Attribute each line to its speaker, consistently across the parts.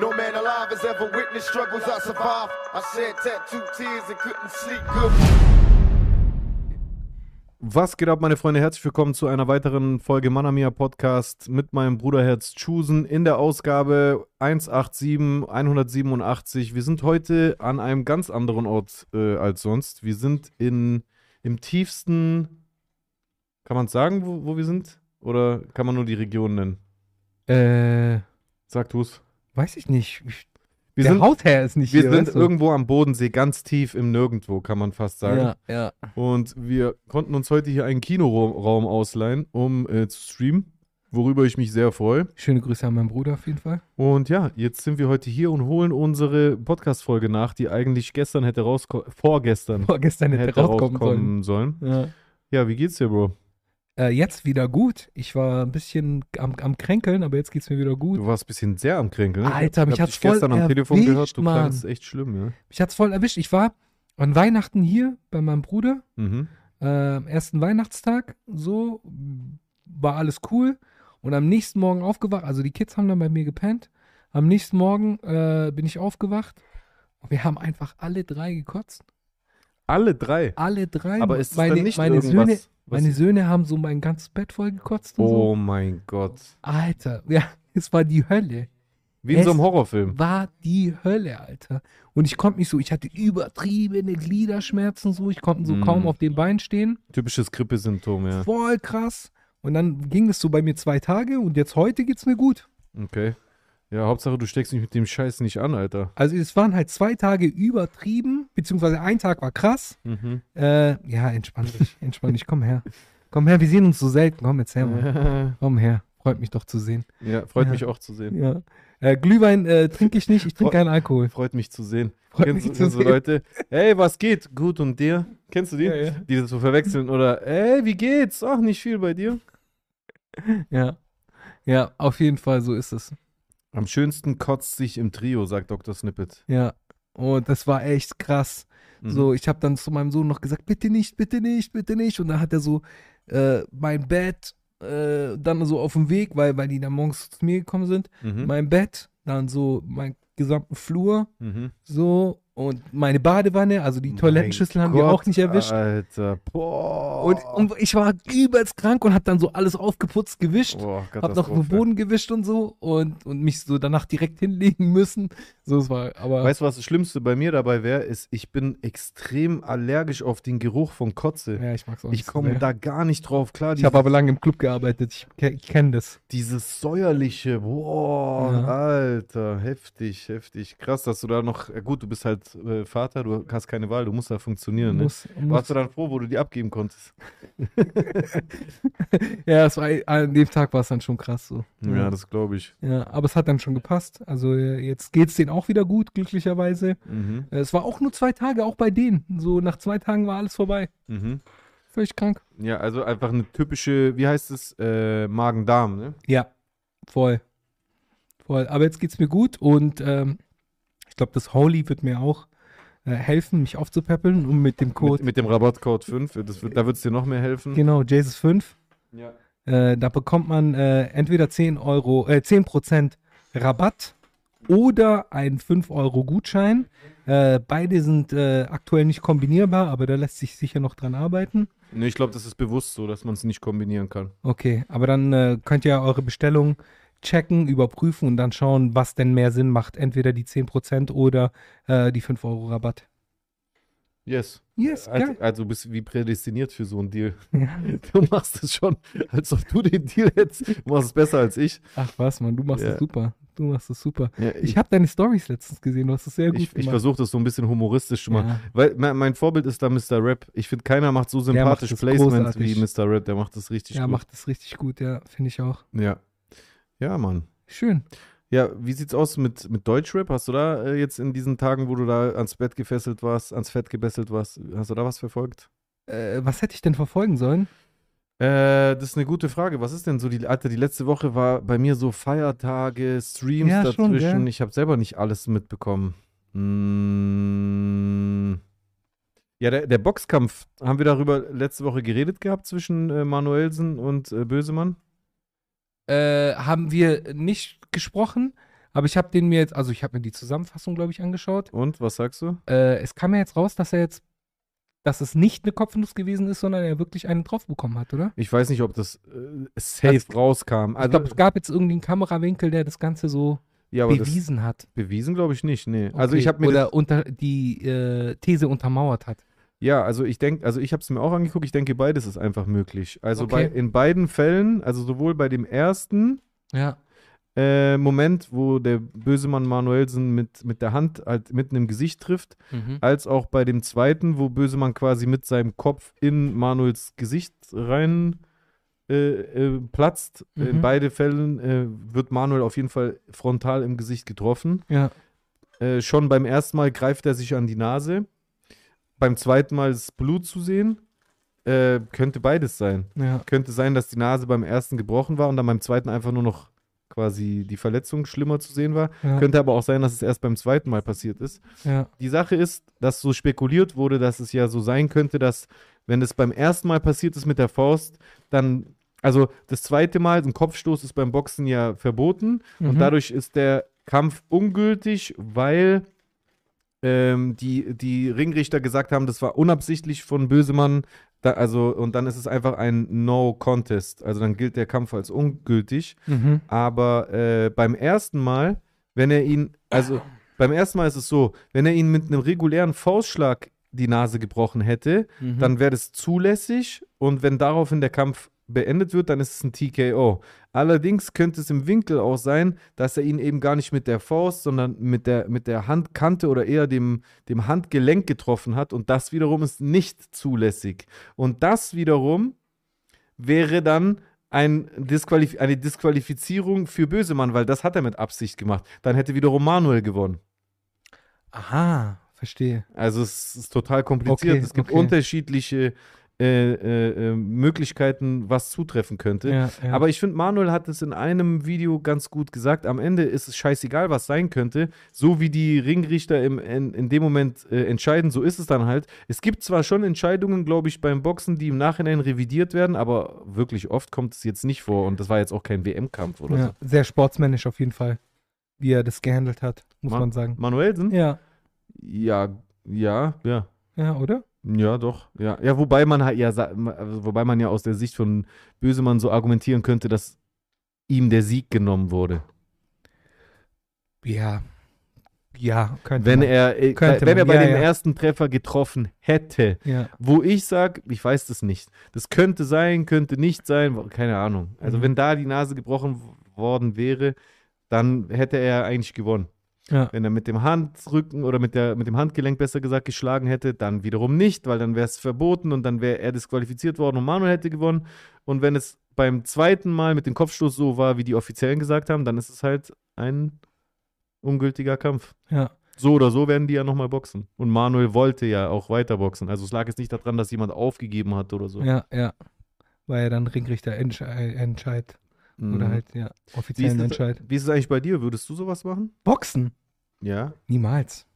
Speaker 1: No man alive has ever witnessed struggles I survived. I shed tattooed tears and couldn't sleep good.
Speaker 2: Was geht ab, meine Freunde? Herzlich willkommen zu einer weiteren Folge Manamia Podcast mit meinem Bruderherz Chusen in der Ausgabe 187, 187. Wir sind heute an einem ganz anderen Ort äh, als sonst. Wir sind in, im tiefsten, kann man sagen, wo, wo wir sind? Oder kann man nur die Region nennen?
Speaker 3: Äh,
Speaker 2: Sag du's.
Speaker 3: Weiß ich nicht. Ich,
Speaker 2: Wir
Speaker 3: der
Speaker 2: sind,
Speaker 3: Hautherr ist nicht
Speaker 2: wir
Speaker 3: hier.
Speaker 2: sind
Speaker 3: weißt du?
Speaker 2: irgendwo am Bodensee, ganz tief im Nirgendwo, kann man fast sagen.
Speaker 3: Ja, ja.
Speaker 2: Und wir konnten uns heute hier einen Kinoraum ausleihen, um äh, zu streamen, worüber ich mich sehr freue.
Speaker 3: Schöne Grüße an meinen Bruder auf jeden Fall.
Speaker 2: Und ja, jetzt sind wir heute hier und holen unsere Podcast-Folge nach, die eigentlich gestern hätte rauskommen, vorgestern
Speaker 3: Vorgestern hätte,
Speaker 2: hätte
Speaker 3: rauskommen
Speaker 2: rauskommen sollen.
Speaker 3: sollen. Ja.
Speaker 2: Ja, wie geht's dir, Bro?
Speaker 3: Äh, jetzt wieder gut. Ich war ein bisschen am, am Kränkeln, aber jetzt geht's mir wieder gut.
Speaker 2: Du warst ein bisschen sehr am Kränkeln.
Speaker 3: Alter, mich hat's
Speaker 2: dich gestern
Speaker 3: voll
Speaker 2: am Telefon
Speaker 3: erwischt,
Speaker 2: gehört, du
Speaker 3: Mann.
Speaker 2: klangst echt schlimm, ja.
Speaker 3: Mich hat's voll erwischt. Ich war an Weihnachten hier bei meinem Bruder.
Speaker 2: Mhm.
Speaker 3: äh, am ersten Weihnachtstag, so, war alles cool. Und am nächsten Morgen aufgewacht, also die Kids haben dann bei mir gepennt. Am nächsten Morgen äh, bin ich aufgewacht und wir haben einfach alle drei gekotzt.
Speaker 2: Alle drei.
Speaker 3: Alle drei.
Speaker 2: Aber ist es
Speaker 3: meine,
Speaker 2: dann nicht
Speaker 3: meine
Speaker 2: irgendwas?
Speaker 3: Söhne,
Speaker 2: was-
Speaker 3: meine Söhne haben so mein ganzes Bett voll gekotzt und
Speaker 2: oh mein Gott.
Speaker 3: so. Alter, ja, es war die Hölle.
Speaker 2: Wie in so
Speaker 3: Es
Speaker 2: einem Horrorfilm.
Speaker 3: War die Hölle, Alter. Und ich konnte mich so, ich hatte übertriebene Gliederschmerzen so, ich konnte so
Speaker 2: Mm.
Speaker 3: kaum auf den Beinen stehen.
Speaker 2: Typisches Grippesymptom, ja.
Speaker 3: Voll krass. Und dann ging das so bei mir zwei Tage und jetzt heute geht's mir gut.
Speaker 2: Okay. Ja, Hauptsache, du steckst mich mit dem Scheiß nicht an, Alter.
Speaker 3: Also es waren halt zwei Tage übertrieben, beziehungsweise ein Tag war krass.
Speaker 2: Mhm.
Speaker 3: Äh, ja, entspann dich, entspann dich, komm her. Komm her, wir sehen uns so selten. Komm, erzähl mal. Komm her, freut mich doch zu sehen.
Speaker 2: ja, freut
Speaker 3: Ja.
Speaker 2: mich auch zu sehen.
Speaker 3: Ja. Äh, Glühwein äh, trinke ich nicht, ich trinke keinen Alkohol.
Speaker 2: Freut mich zu sehen.
Speaker 3: Freut
Speaker 2: kennst
Speaker 3: mich
Speaker 2: du,
Speaker 3: zu
Speaker 2: du
Speaker 3: sehen.
Speaker 2: Leute? Hey, was geht? Gut und dir? Kennst du die?
Speaker 3: Ja, ja.
Speaker 2: Die das so verwechseln oder hey, wie geht's? Ach, nicht viel bei dir.
Speaker 3: Ja. Ja, auf jeden Fall, so ist es.
Speaker 2: Am schönsten kotzt sich im Trio, sagt Dr. Snippet.
Speaker 3: Ja. Und das war echt krass.
Speaker 2: Mhm.
Speaker 3: So, ich habe dann zu meinem Sohn noch gesagt, bitte nicht, bitte nicht, bitte nicht. Und dann hat er so äh, mein Bett äh, dann so auf dem Weg, weil, weil die dann morgens zu mir gekommen sind,
Speaker 2: Mhm.
Speaker 3: mein Bett, dann so meinen gesamten Flur,
Speaker 2: Mhm.
Speaker 3: so und meine Badewanne, also die Toilettenschüssel haben die
Speaker 2: Mein
Speaker 3: auch nicht
Speaker 2: Gott,
Speaker 3: erwischt.
Speaker 2: Alter. Boah.
Speaker 3: Und, und ich war übelst krank und hab dann so alles aufgeputzt, gewischt.
Speaker 2: Boah,
Speaker 3: Hab noch den. Boden gewischt und so und, und mich so danach direkt hinlegen müssen. So, es war, aber.
Speaker 2: Weißt du, was das Schlimmste bei mir dabei wäre, ist, ich bin extrem allergisch auf den Geruch von Kotze.
Speaker 3: ja, ich mag's auch
Speaker 2: ich
Speaker 3: nicht so
Speaker 2: komme da gar nicht drauf klar.
Speaker 3: Ich habe aber lange im Club gearbeitet, ich, ich kenne das.
Speaker 2: Dieses säuerliche, boah,
Speaker 3: Ja.
Speaker 2: Alter, heftig, heftig. Krass, dass du da noch, gut, du bist halt äh, Vater, du hast keine Wahl, du musst da funktionieren. Ne?
Speaker 3: Muss, muss.
Speaker 2: Warst du dann froh, wo du die abgeben konntest?
Speaker 3: Ja, es war, an dem Tag war es dann schon krass so.
Speaker 2: Ja, das glaube ich.
Speaker 3: Ja, aber es hat dann schon gepasst. Also äh, jetzt geht's denen auch wieder gut, glücklicherweise.
Speaker 2: Mhm.
Speaker 3: Äh, Es war auch nur zwei Tage, auch bei denen. So nach zwei Tagen war alles vorbei.
Speaker 2: Mhm.
Speaker 3: Völlig krank.
Speaker 2: Ja, also einfach eine typische, wie heißt es, äh, Magen-Darm, ne?
Speaker 3: Ja, voll. Voll. Aber jetzt geht's mir gut und ähm, glaube, das Holy wird mir auch äh, helfen, mich aufzupäppeln und mit dem Code,
Speaker 2: Mit, mit dem Rabattcode 5, das wird, da wird es dir noch mehr helfen.
Speaker 3: genau, Jesus 5,
Speaker 2: Ja.
Speaker 3: äh, da bekommt man äh, entweder 10 Euro, äh, 10% Rabatt oder einen 5 Euro Gutschein. Äh, beide sind äh, aktuell nicht kombinierbar, aber da lässt sich sicher noch dran arbeiten.
Speaker 2: Ne, ich glaube, das ist bewusst so, dass man es nicht kombinieren kann.
Speaker 3: Okay, aber dann äh, könnt ihr eure Bestellung checken, überprüfen und dann schauen, was denn mehr Sinn macht. Entweder die 10% oder äh, die 5 Euro Rabatt.
Speaker 2: Yes.
Speaker 3: Yes,
Speaker 2: Also, also bist du wie prädestiniert für so einen Deal.
Speaker 3: Ja.
Speaker 2: Du machst es schon, als ob du den Deal hättest. Du machst es besser als ich.
Speaker 3: Ach was, Mann, du machst
Speaker 2: Ja.
Speaker 3: es super. Du machst es super.
Speaker 2: Ja,
Speaker 3: Ich habe deine Stories letztens gesehen, du hast es sehr gut
Speaker 2: ich, ich
Speaker 3: gemacht.
Speaker 2: versuche das so ein bisschen humoristisch zu machen.
Speaker 3: Ja.
Speaker 2: Weil mein, Vorbild ist da Mr. Rap. Ich finde, keiner macht so
Speaker 3: macht
Speaker 2: sympathisch
Speaker 3: das
Speaker 2: Placement
Speaker 3: großartig.
Speaker 2: wie Mr. Rap. Der macht das richtig
Speaker 3: Ja,
Speaker 2: gut.
Speaker 3: macht es richtig gut, ja, finde ich auch.
Speaker 2: Ja. Ja, Mann.
Speaker 3: Schön.
Speaker 2: Ja, wie sieht's aus mit, mit Deutschrap? Hast du da äh, jetzt in diesen Tagen, wo du da ans Bett gefesselt warst, ans Fett gebesselt warst, hast du da was verfolgt?
Speaker 3: Äh, was hätte ich denn verfolgen sollen?
Speaker 2: Äh, das ist eine gute Frage. Was ist denn so die, Alter, die letzte Woche war bei mir so Feiertage, Streams
Speaker 3: Ja, schon,
Speaker 2: dazwischen.
Speaker 3: gell?
Speaker 2: ich habe selber nicht alles mitbekommen. Mm. Ja, der, der Boxkampf, haben wir darüber letzte Woche geredet gehabt zwischen äh, Manuelsen und äh, Bösemann?
Speaker 3: Äh, haben wir nicht gesprochen, Aber ich habe den mir jetzt, also ich habe mir die Zusammenfassung, glaube ich, angeschaut.
Speaker 2: Und, was sagst du?
Speaker 3: Äh, es kam ja jetzt raus, dass er jetzt, dass es nicht eine Kopfnuss gewesen ist, sondern er wirklich einen drauf bekommen hat, oder?
Speaker 2: Ich weiß nicht, ob das äh, safe
Speaker 3: Also-
Speaker 2: rauskam.
Speaker 3: ich
Speaker 2: Also,
Speaker 3: glaube, es gab jetzt irgendwie einen Kamerawinkel, der das Ganze so
Speaker 2: ja, das,
Speaker 3: bewiesen hat.
Speaker 2: bewiesen glaube ich nicht, nee. Also
Speaker 3: Okay.
Speaker 2: ich habe mir das,
Speaker 3: Oder unter die äh, These untermauert hat.
Speaker 2: Ja, also ich denke, also ich habe es mir auch angeguckt, ich denke, beides ist einfach möglich. Also
Speaker 3: Okay.
Speaker 2: bei, in beiden Fällen, also sowohl bei dem ersten
Speaker 3: Ja.
Speaker 2: äh, Moment, wo der böse Mann Manuelsen mit, mit der Hand halt mitten im Gesicht trifft,
Speaker 3: Mhm.
Speaker 2: als auch bei dem zweiten, wo Bösemann quasi mit seinem Kopf in Manuels Gesicht rein äh, äh, platzt. In
Speaker 3: Mhm.
Speaker 2: beide Fällen äh, wird Manuel auf jeden Fall frontal im Gesicht getroffen.
Speaker 3: Ja.
Speaker 2: Äh, schon beim ersten Mal greift er sich an die Nase. Beim zweiten Mal ist Blut zu sehen. Äh, könnte beides sein.
Speaker 3: Ja.
Speaker 2: Könnte sein, dass die Nase beim ersten gebrochen war und dann beim zweiten einfach nur noch quasi die Verletzung schlimmer zu sehen war.
Speaker 3: Ja.
Speaker 2: Könnte aber auch sein, dass es erst beim zweiten Mal passiert ist.
Speaker 3: ja.
Speaker 2: Die Sache ist, dass so spekuliert wurde, dass es ja so sein könnte, dass wenn es beim ersten Mal passiert ist mit der Faust, dann, also das zweite Mal, ein Kopfstoß ist beim Boxen ja verboten und
Speaker 3: Mhm.
Speaker 2: dadurch ist der Kampf ungültig, weil ähm, die, die Ringrichter gesagt haben, das war unabsichtlich von Bösemann. Da, also, und dann ist es einfach ein No-Contest. Also dann gilt der Kampf als ungültig.
Speaker 3: Mhm.
Speaker 2: Aber äh, beim ersten Mal, wenn er ihn, also beim ersten Mal ist es so, wenn er ihn mit einem regulären Faustschlag die Nase gebrochen hätte,
Speaker 3: Mhm.
Speaker 2: dann wäre das zulässig und wenn daraufhin der Kampf beendet wird, dann ist es ein TKO. Allerdings könnte es im Winkel auch sein, dass er ihn eben gar nicht mit der Faust, sondern mit der, mit der Handkante oder eher dem, dem Handgelenk getroffen hat und das wiederum ist nicht zulässig. Und das wiederum wäre dann ein Disqualif eine Disqualifizierung für Bösemann, weil das hat er mit Absicht gemacht. Dann hätte wiederum Manuel gewonnen.
Speaker 3: Aha, verstehe.
Speaker 2: Also es ist total kompliziert.
Speaker 3: Okay,
Speaker 2: es gibt
Speaker 3: okay.
Speaker 2: unterschiedliche äh, äh, äh, Möglichkeiten, was zutreffen könnte.
Speaker 3: Ja, ja.
Speaker 2: Aber ich finde, Manuel hat es in einem Video ganz gut gesagt. Am Ende ist es scheißegal, was sein könnte. So wie die Ringrichter im, in, in dem Moment äh, entscheiden, so ist es dann halt. Es gibt zwar schon Entscheidungen, glaube ich, beim Boxen, die im Nachhinein revidiert werden, aber wirklich oft kommt es jetzt nicht vor. Und das war jetzt auch kein WM-Kampf oder
Speaker 3: ja, sehr sportsmännisch auf jeden Fall, wie er das gehandelt hat, muss
Speaker 2: Ma-
Speaker 3: man sagen.
Speaker 2: so. Manuelsen?
Speaker 3: Ja,
Speaker 2: Ja, ja, ja.
Speaker 3: ja, oder?
Speaker 2: Ja, doch. Ja, ja wobei man halt ja, also wobei man ja aus der Sicht von Bösemann so argumentieren könnte, dass ihm der Sieg genommen wurde.
Speaker 3: Ja. Ja, könnte
Speaker 2: Wenn
Speaker 3: man.
Speaker 2: er, äh,
Speaker 3: Könnte
Speaker 2: wenn er
Speaker 3: man,
Speaker 2: bei
Speaker 3: ja,
Speaker 2: dem
Speaker 3: ja.
Speaker 2: ersten Treffer getroffen hätte,
Speaker 3: Ja,
Speaker 2: wo ich sage, ich weiß das nicht. Das könnte sein, könnte nicht sein, keine Ahnung. Also
Speaker 3: Mhm.
Speaker 2: wenn da die Nase gebrochen worden wäre, dann hätte er eigentlich gewonnen.
Speaker 3: Ja.
Speaker 2: Wenn er mit dem Handrücken oder mit, der, mit dem Handgelenk besser gesagt geschlagen hätte, dann wiederum nicht, weil dann wäre es verboten und dann wäre er disqualifiziert worden und Manuel hätte gewonnen. Und wenn es beim zweiten Mal mit dem Kopfstoß so war, wie die Offiziellen gesagt haben, dann ist es halt ein ungültiger Kampf.
Speaker 3: ja.
Speaker 2: So oder so werden die ja nochmal boxen. Und Manuel wollte ja auch weiter boxen. Also es lag jetzt nicht daran, dass jemand aufgegeben hat oder so.
Speaker 3: Ja, ja. War ja dann Ringrichter Entsche Entscheid.
Speaker 2: Mhm.
Speaker 3: Oder halt, ja,
Speaker 2: wie
Speaker 3: offiziellen
Speaker 2: das,
Speaker 3: Entscheid.
Speaker 2: wie ist es eigentlich bei dir? Würdest du sowas machen?
Speaker 3: Boxen?
Speaker 2: Ja.
Speaker 3: Niemals.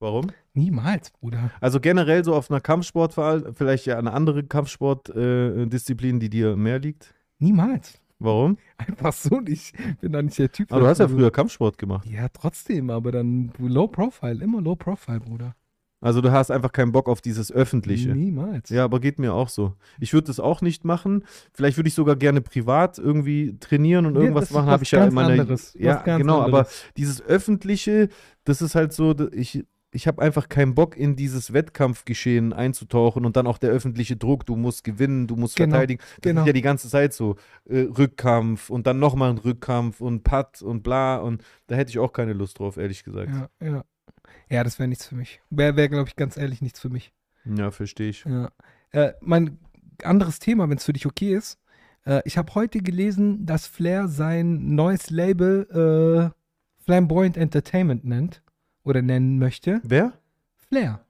Speaker 2: Warum?
Speaker 3: Niemals, Bruder.
Speaker 2: Also generell so auf einer Kampfsportwahl, vielleicht ja eine andere Kampfsportdisziplin, äh, die dir mehr liegt.
Speaker 3: Niemals.
Speaker 2: Warum?
Speaker 3: Einfach so nicht. Ich bin da nicht der Typ.
Speaker 2: Aber du hast ja früher Kampfsport gemacht.
Speaker 3: Ja, trotzdem, aber dann Low Profile, immer Low Profile, Bruder.
Speaker 2: Also du hast einfach keinen Bock auf dieses Öffentliche.
Speaker 3: Niemals.
Speaker 2: Ja, aber geht mir auch so. Ich würde das auch nicht machen. Vielleicht würde ich sogar gerne privat irgendwie trainieren und
Speaker 3: Ja,
Speaker 2: irgendwas
Speaker 3: das ist
Speaker 2: machen. Habe ich ja
Speaker 3: ganz
Speaker 2: in meiner.
Speaker 3: anderes.
Speaker 2: Ja, genau. Aber
Speaker 3: anderes.
Speaker 2: dieses Öffentliche, das ist halt so. Ich, ich habe einfach keinen Bock in dieses Wettkampfgeschehen einzutauchen und dann auch der öffentliche Druck. Du musst gewinnen, du musst
Speaker 3: Genau,
Speaker 2: verteidigen. Das
Speaker 3: genau.
Speaker 2: ist ja die ganze Zeit so äh, Rückkampf und dann nochmal ein Rückkampf und Putt und bla und da hätte ich auch keine Lust drauf, ehrlich gesagt.
Speaker 3: Ja, ja. Ja, das wäre nichts für mich. Wäre, wär, glaube ich, ganz ehrlich nichts für mich.
Speaker 2: Ja, verstehe ich.
Speaker 3: Ja. Äh, mein anderes Thema, wenn es für dich okay ist. Äh, ich habe heute gelesen, dass Flair sein neues Label äh, Flamboyant Entertainment nennt oder nennen möchte.
Speaker 2: Wer?
Speaker 3: Flair.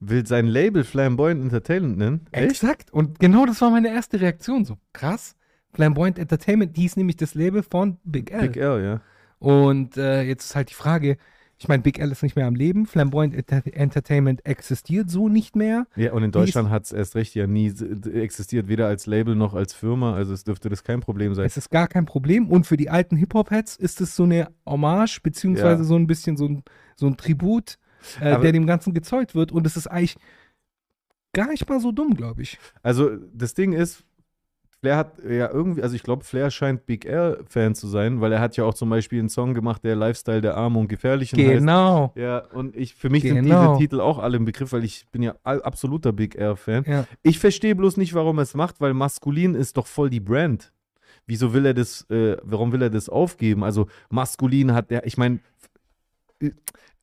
Speaker 2: Will sein Label Flamboyant Entertainment nennen?
Speaker 3: Exakt. Und genau das war meine erste Reaktion. So krass. Flamboyant Entertainment hieß nämlich das Label von Big L.
Speaker 2: Big L, ja.
Speaker 3: Und äh, jetzt ist halt die Frage, Ich meine, Big L ist nicht mehr am Leben. Flamboyant Enter Entertainment existiert so nicht mehr.
Speaker 2: Ja, und in Deutschland hat es erst recht ja nie existiert, weder als Label noch als Firma. Also es dürfte das kein Problem sein.
Speaker 3: Es ist gar kein Problem. Und für die alten Hip-Hop-Heads ist es so eine Hommage, beziehungsweise
Speaker 2: Ja.
Speaker 3: so ein bisschen so ein, so ein Tribut, äh, der dem Ganzen gezollt wird. Und es ist eigentlich gar nicht mal so dumm, glaube ich.
Speaker 2: Also das Ding ist, Flair hat ja irgendwie, also ich glaube, Flair scheint Big L-Fan zu sein, weil er hat ja auch zum Beispiel einen Song gemacht, der Lifestyle der Arme und Gefährlichen heißt.
Speaker 3: Genau.
Speaker 2: Ja, und ich, für mich sind
Speaker 3: Genau.
Speaker 2: diese Titel auch alle im Begriff, weil ich bin ja absoluter Big L-Fan.
Speaker 3: Ja.
Speaker 2: Ich verstehe bloß nicht, warum er es macht, weil maskulin ist doch voll die Brand. Wieso will er das, äh, warum will er das aufgeben? Also maskulin hat der, ich meine,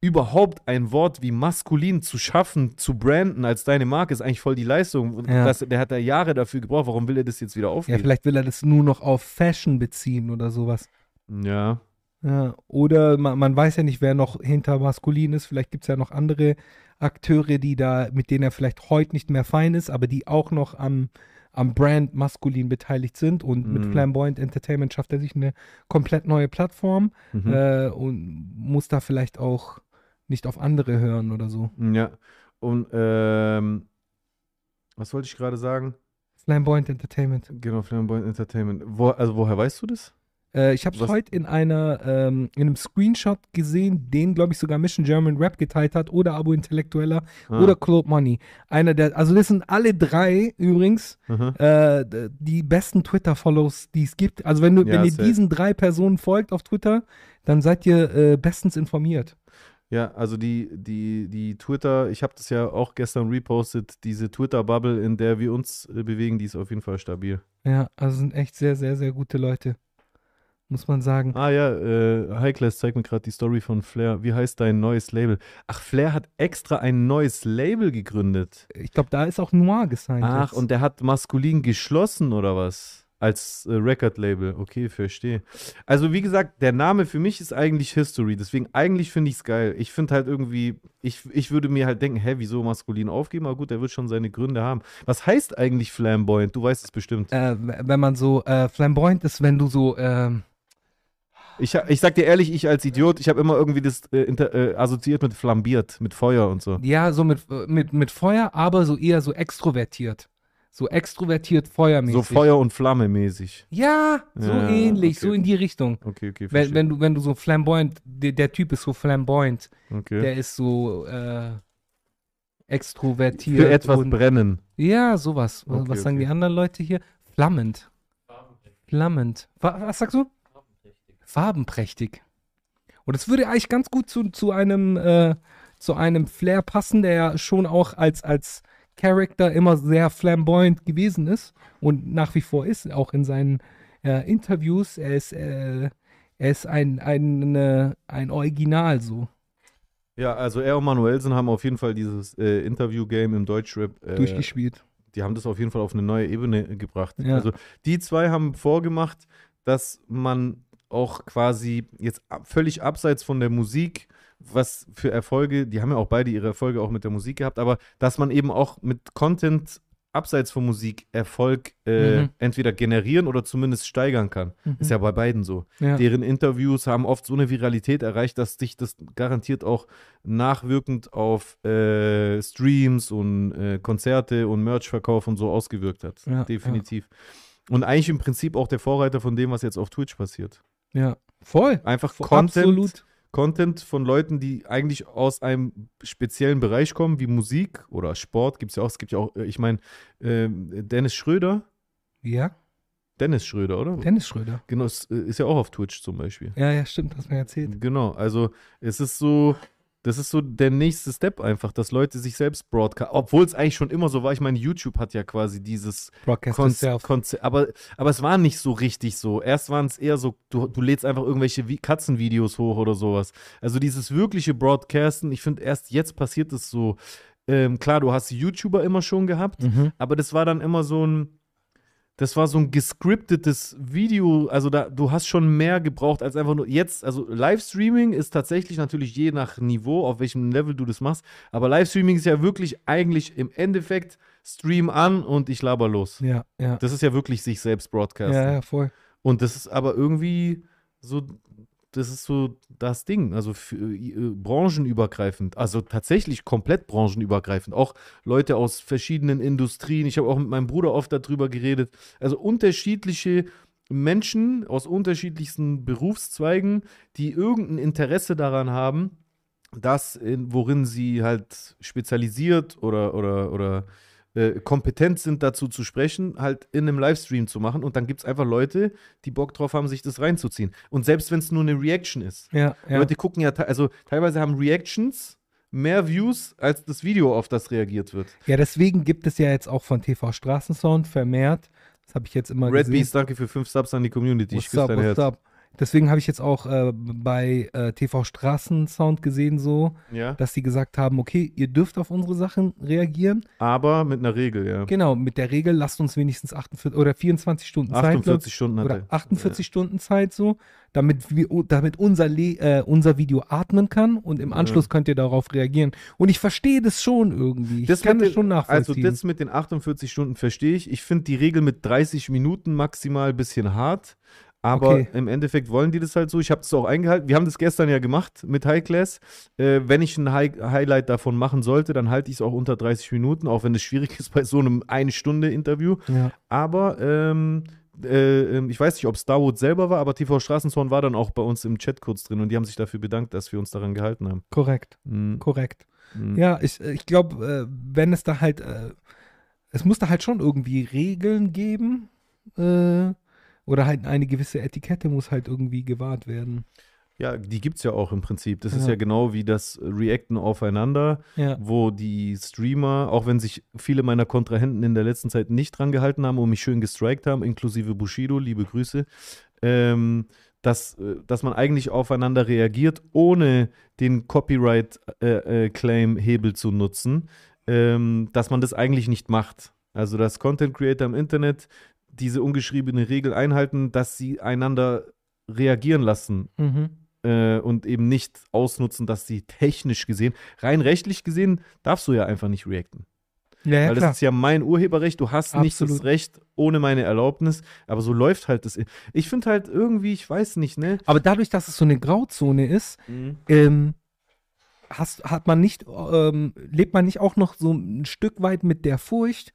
Speaker 2: überhaupt ein Wort wie maskulin zu schaffen, zu branden als deine Marke, ist eigentlich voll die Leistung.
Speaker 3: Ja.
Speaker 2: Das, der hat da Jahre dafür gebraucht, warum will er das jetzt wieder
Speaker 3: ja,
Speaker 2: aufgeben?
Speaker 3: vielleicht will er das nur noch auf Fashion beziehen oder sowas.
Speaker 2: Ja,
Speaker 3: Ja, oder man, man weiß ja nicht, wer noch hinter maskulin ist. Vielleicht gibt es ja noch andere Akteure, die da, mit denen er vielleicht heute nicht mehr fein ist, aber die auch noch am, am Brand maskulin beteiligt sind. Und mit
Speaker 2: Mhm.
Speaker 3: Flamboyant Entertainment schafft er sich eine komplett neue Plattform
Speaker 2: mhm.
Speaker 3: äh, und muss da vielleicht auch nicht auf andere hören oder so.
Speaker 2: ja. Und ähm, was wollte ich gerade sagen?
Speaker 3: Flamboyant Entertainment.
Speaker 2: Genau, Flamboyant Entertainment. Wo, also woher weißt du das?
Speaker 3: Äh, ich habe es heute in einer ähm, in einem Screenshot gesehen, den glaube ich sogar Mission German Rap geteilt hat oder Abo Intellektueller
Speaker 2: Ah,
Speaker 3: oder Claude Money. Einer der, also das sind alle drei übrigens
Speaker 2: aha.
Speaker 3: äh, die besten Twitter-Follows, die es gibt. Also wenn du,
Speaker 2: Ja,
Speaker 3: wenn ihr
Speaker 2: safe.
Speaker 3: diesen drei Personen folgt auf Twitter, dann seid ihr äh, bestens informiert.
Speaker 2: Ja, also die, die, die Twitter, ich habe das ja auch gestern repostet, diese Twitter-Bubble, in der wir uns äh, bewegen, die ist auf jeden Fall stabil.
Speaker 3: Ja, also sind echt sehr, sehr, sehr gute Leute. Muss man sagen.
Speaker 2: Ah ja, äh, Highclass zeigt mir gerade die Story von Flair. Wie heißt dein neues Label? Ach, Flair hat extra ein neues Label gegründet.
Speaker 3: Ich glaube, da ist auch Noir gesigned.
Speaker 2: Ach,
Speaker 3: jetzt.
Speaker 2: und der hat maskulin geschlossen oder was? Als äh, Record-Label. Okay, verstehe. Also, wie gesagt, der Name für mich ist eigentlich History. Deswegen, eigentlich finde ich es geil. Ich finde halt irgendwie, ich, ich würde mir halt denken, hä, wieso maskulin aufgeben? Aber gut, der wird schon seine Gründe haben. Was heißt eigentlich Flamboyant? Du weißt es bestimmt.
Speaker 3: äh, wenn man so äh, flamboyant ist, wenn du so ähm,
Speaker 2: Ich, ich sag dir ehrlich, ich als Idiot, ich habe immer irgendwie das äh, inter, äh, assoziiert mit flambiert, mit Feuer und so.
Speaker 3: Ja, so mit, mit, mit Feuer, aber so eher so extrovertiert. So extrovertiert feuermäßig.
Speaker 2: So Feuer und Flamme mäßig.
Speaker 3: Ja, so
Speaker 2: Ja,
Speaker 3: ähnlich,
Speaker 2: okay.
Speaker 3: so in die Richtung.
Speaker 2: Okay, okay,
Speaker 3: Wenn, wenn, du, wenn du so flamboyant, der, der Typ ist so flamboyant,
Speaker 2: okay.
Speaker 3: der ist so äh, extrovertiert.
Speaker 2: Für etwas
Speaker 3: und,
Speaker 2: brennen.
Speaker 3: Ja, sowas. Was,
Speaker 2: Okay,
Speaker 3: was sagen die anderen Leute hier? Flammend. Flammend. Wa was sagst du? Farbenprächtig. Und es würde eigentlich ganz gut zu, zu einem äh, zu einem Flair passen, der ja schon auch als, als Character immer sehr flamboyant gewesen ist und nach wie vor ist, auch in seinen äh, Interviews. Er ist, äh, er ist ein, ein, äh, ein Original so
Speaker 2: Ja, also er und Manuelsen haben auf jeden Fall dieses äh, Interview-Game im Deutschrap, äh,
Speaker 3: durchgespielt.
Speaker 2: die haben das auf jeden Fall auf eine neue Ebene gebracht.
Speaker 3: Ja.
Speaker 2: Also die zwei haben vorgemacht, dass man auch quasi jetzt völlig abseits von der Musik, was für Erfolge, die haben ja auch beide ihre Erfolge auch mit der Musik gehabt, aber dass man eben auch mit Content abseits von Musik Erfolg äh,
Speaker 3: Mhm.
Speaker 2: entweder generieren oder zumindest steigern kann. Ist ja bei beiden so.
Speaker 3: ja.
Speaker 2: Deren Interviews haben oft so eine Viralität erreicht, dass sich das garantiert auch nachwirkend auf äh, Streams und äh, Konzerte und Merchverkauf und so ausgewirkt hat.
Speaker 3: Ja,
Speaker 2: Definitiv. Und eigentlich im Prinzip auch der Vorreiter von dem, was jetzt auf Twitch passiert.
Speaker 3: Ja. Voll.
Speaker 2: Einfach
Speaker 3: Voll,
Speaker 2: Content,
Speaker 3: Absolut.
Speaker 2: Content von Leuten, die eigentlich aus einem speziellen Bereich kommen, wie Musik oder Sport, gibt es ja auch. Es gibt ja auch, äh, ich meine, ähm, Dennis Schröder,
Speaker 3: Ja.
Speaker 2: Dennis Schröder, oder?
Speaker 3: Dennis Schröder.
Speaker 2: genau, ist, äh, ist ja auch auf Twitch zum Beispiel.
Speaker 3: Ja, ja, stimmt, hast du mir erzählt.
Speaker 2: Genau, also es ist so, das ist so der nächste Step einfach, dass Leute sich selbst broadcasten, obwohl es eigentlich schon immer so war. Ich meine, YouTube hat ja quasi dieses
Speaker 3: Broadcast
Speaker 2: Konz
Speaker 3: yourself.
Speaker 2: Konze aber, aber es war nicht so richtig so. Erst waren es eher so, du, du lädst einfach irgendwelche Vi Katzenvideos hoch oder sowas. Also dieses wirkliche Broadcasten, ich finde, erst jetzt passiert es so. Ähm, klar, du hast YouTuber immer schon gehabt,
Speaker 3: Mhm.
Speaker 2: aber das war dann immer so ein, das war so ein gescriptetes Video, also da, du hast schon mehr gebraucht als einfach nur jetzt, also Livestreaming ist tatsächlich natürlich je nach Niveau, auf welchem Level du das machst, aber Livestreaming ist ja wirklich eigentlich im Endeffekt Stream an und ich laber los.
Speaker 3: Ja, ja.
Speaker 2: Das ist ja wirklich sich selbst broadcasten.
Speaker 3: Ja, ja, voll.
Speaker 2: Und das ist aber irgendwie so das ist so das Ding. Also für, äh, branchenübergreifend, also tatsächlich komplett branchenübergreifend. Auch Leute aus verschiedenen Industrien. Ich habe auch mit meinem Bruder oft darüber geredet. Also unterschiedliche Menschen aus unterschiedlichsten Berufszweigen, die irgendein Interesse daran haben, das, in, worin sie halt spezialisiert oder, oder, oder äh, kompetent sind, dazu zu sprechen, halt in einem Livestream zu machen. Und dann gibt es einfach Leute, die Bock drauf haben, sich das reinzuziehen. Und selbst wenn es nur eine Reaction ist.
Speaker 3: Ja, ja.
Speaker 2: Leute gucken ja, also teilweise haben Reactions mehr Views, als das Video, auf das reagiert wird.
Speaker 3: ja, deswegen gibt es ja jetzt auch von TV Straßensound vermehrt. Das habe ich jetzt immer
Speaker 2: Red
Speaker 3: gesehen.
Speaker 2: Beast, danke für fünf Subs an die Community. Ich
Speaker 3: What's
Speaker 2: küsse
Speaker 3: up,
Speaker 2: dein Herz.
Speaker 3: up? Deswegen habe ich jetzt auch äh, bei äh, TV Straßensound gesehen, so,
Speaker 2: Ja.
Speaker 3: dass sie gesagt haben, okay, ihr dürft auf unsere Sachen reagieren.
Speaker 2: Aber mit einer Regel, ja.
Speaker 3: Genau, mit der Regel lasst uns wenigstens 48 oder 24 Stunden Zeit
Speaker 2: 48 Stunden hat
Speaker 3: oder
Speaker 2: er.
Speaker 3: 48 Stunden Zeit so, damit wir, damit unser, Le äh, unser Video atmen kann und im Anschluss könnt ihr darauf reagieren. Und ich verstehe das schon irgendwie. Ich
Speaker 2: Das
Speaker 3: kann das schon
Speaker 2: den- Also
Speaker 3: nachvollziehen.
Speaker 2: das mit den 48 Stunden verstehe ich. Ich finde die Regel mit 30 Minuten maximal ein bisschen hart. Aber
Speaker 3: Okay.
Speaker 2: im Endeffekt wollen die das halt so. Ich habe das auch eingehalten. Wir haben das gestern ja gemacht mit High Class. Äh, wenn ich ein High Highlight davon machen sollte, dann halte ich es auch unter 30 Minuten, auch wenn es schwierig ist bei so einem Eine-Stunde-Interview.
Speaker 3: ja.
Speaker 2: Aber ähm, äh, ähm, ich weiß nicht, ob Starwood selber war, aber TV Straßenzorn war dann auch bei uns im Chat kurz drin und die haben sich dafür bedankt, dass wir uns daran gehalten haben.
Speaker 3: korrekt,
Speaker 2: Mhm.
Speaker 3: korrekt.
Speaker 2: Mhm.
Speaker 3: Ja, ich, ich glaube, äh, wenn es da halt, äh, es muss da halt schon irgendwie Regeln geben, äh, oder halt eine gewisse Etikette muss halt irgendwie gewahrt werden.
Speaker 2: Ja, die gibt es ja auch im Prinzip. Das ist
Speaker 3: Ja.
Speaker 2: ja genau wie das Reacten aufeinander,
Speaker 3: Ja,
Speaker 2: wo die Streamer, auch wenn sich viele meiner Kontrahenten in der letzten Zeit nicht dran gehalten haben und mich schön gestrikt haben, inklusive Bushido, liebe Grüße, ähm, dass, äh, dass man eigentlich aufeinander reagiert, ohne den Copyright-Claim-Hebel zu nutzen, ähm, dass man das eigentlich nicht macht. Also, dass Content Creator im Internet diese ungeschriebene Regel einhalten, dass sie einander reagieren lassen
Speaker 3: mhm.
Speaker 2: äh, und eben nicht ausnutzen, dass sie technisch gesehen, rein rechtlich gesehen, darfst du ja einfach nicht reacten.
Speaker 3: ja, ja
Speaker 2: Weil
Speaker 3: klar.
Speaker 2: das ist ja mein Urheberrecht, du hast nicht das Recht ohne meine Erlaubnis, aber so läuft halt das. Ich finde halt irgendwie, ich weiß nicht, ne?
Speaker 3: Aber dadurch, dass es so eine Grauzone ist, ähm, hast, hat man nicht, ähm, lebt man nicht auch noch so ein Stück weit mit der Furcht,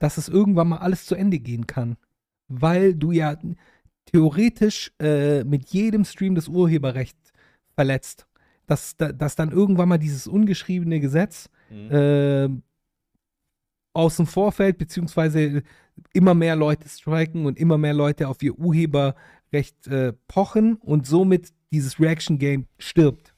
Speaker 3: dass es irgendwann mal alles zu Ende gehen kann. Weil du ja theoretisch äh, mit jedem Stream das Urheberrecht verletzt. Dass, da- dass dann irgendwann mal dieses ungeschriebene Gesetz äh, aus dem Vorfeld, beziehungsweise immer mehr Leute striken und immer mehr Leute auf ihr Urheberrecht äh, pochen und somit dieses Reaction-Game stirbt.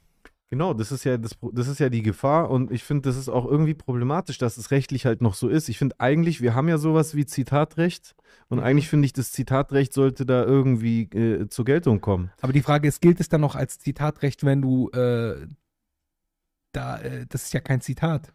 Speaker 2: Genau, das ist ja das, das ist ja die Gefahr und ich finde, das ist auch irgendwie problematisch, dass es rechtlich halt noch so ist. Ich finde eigentlich, wir haben ja sowas wie Zitatrecht und
Speaker 3: Mhm.
Speaker 2: eigentlich finde ich, das Zitatrecht sollte da irgendwie äh, zur Geltung kommen.
Speaker 3: Aber die Frage ist, gilt es dann noch als Zitatrecht, wenn du äh, da, äh, das ist ja kein Zitat.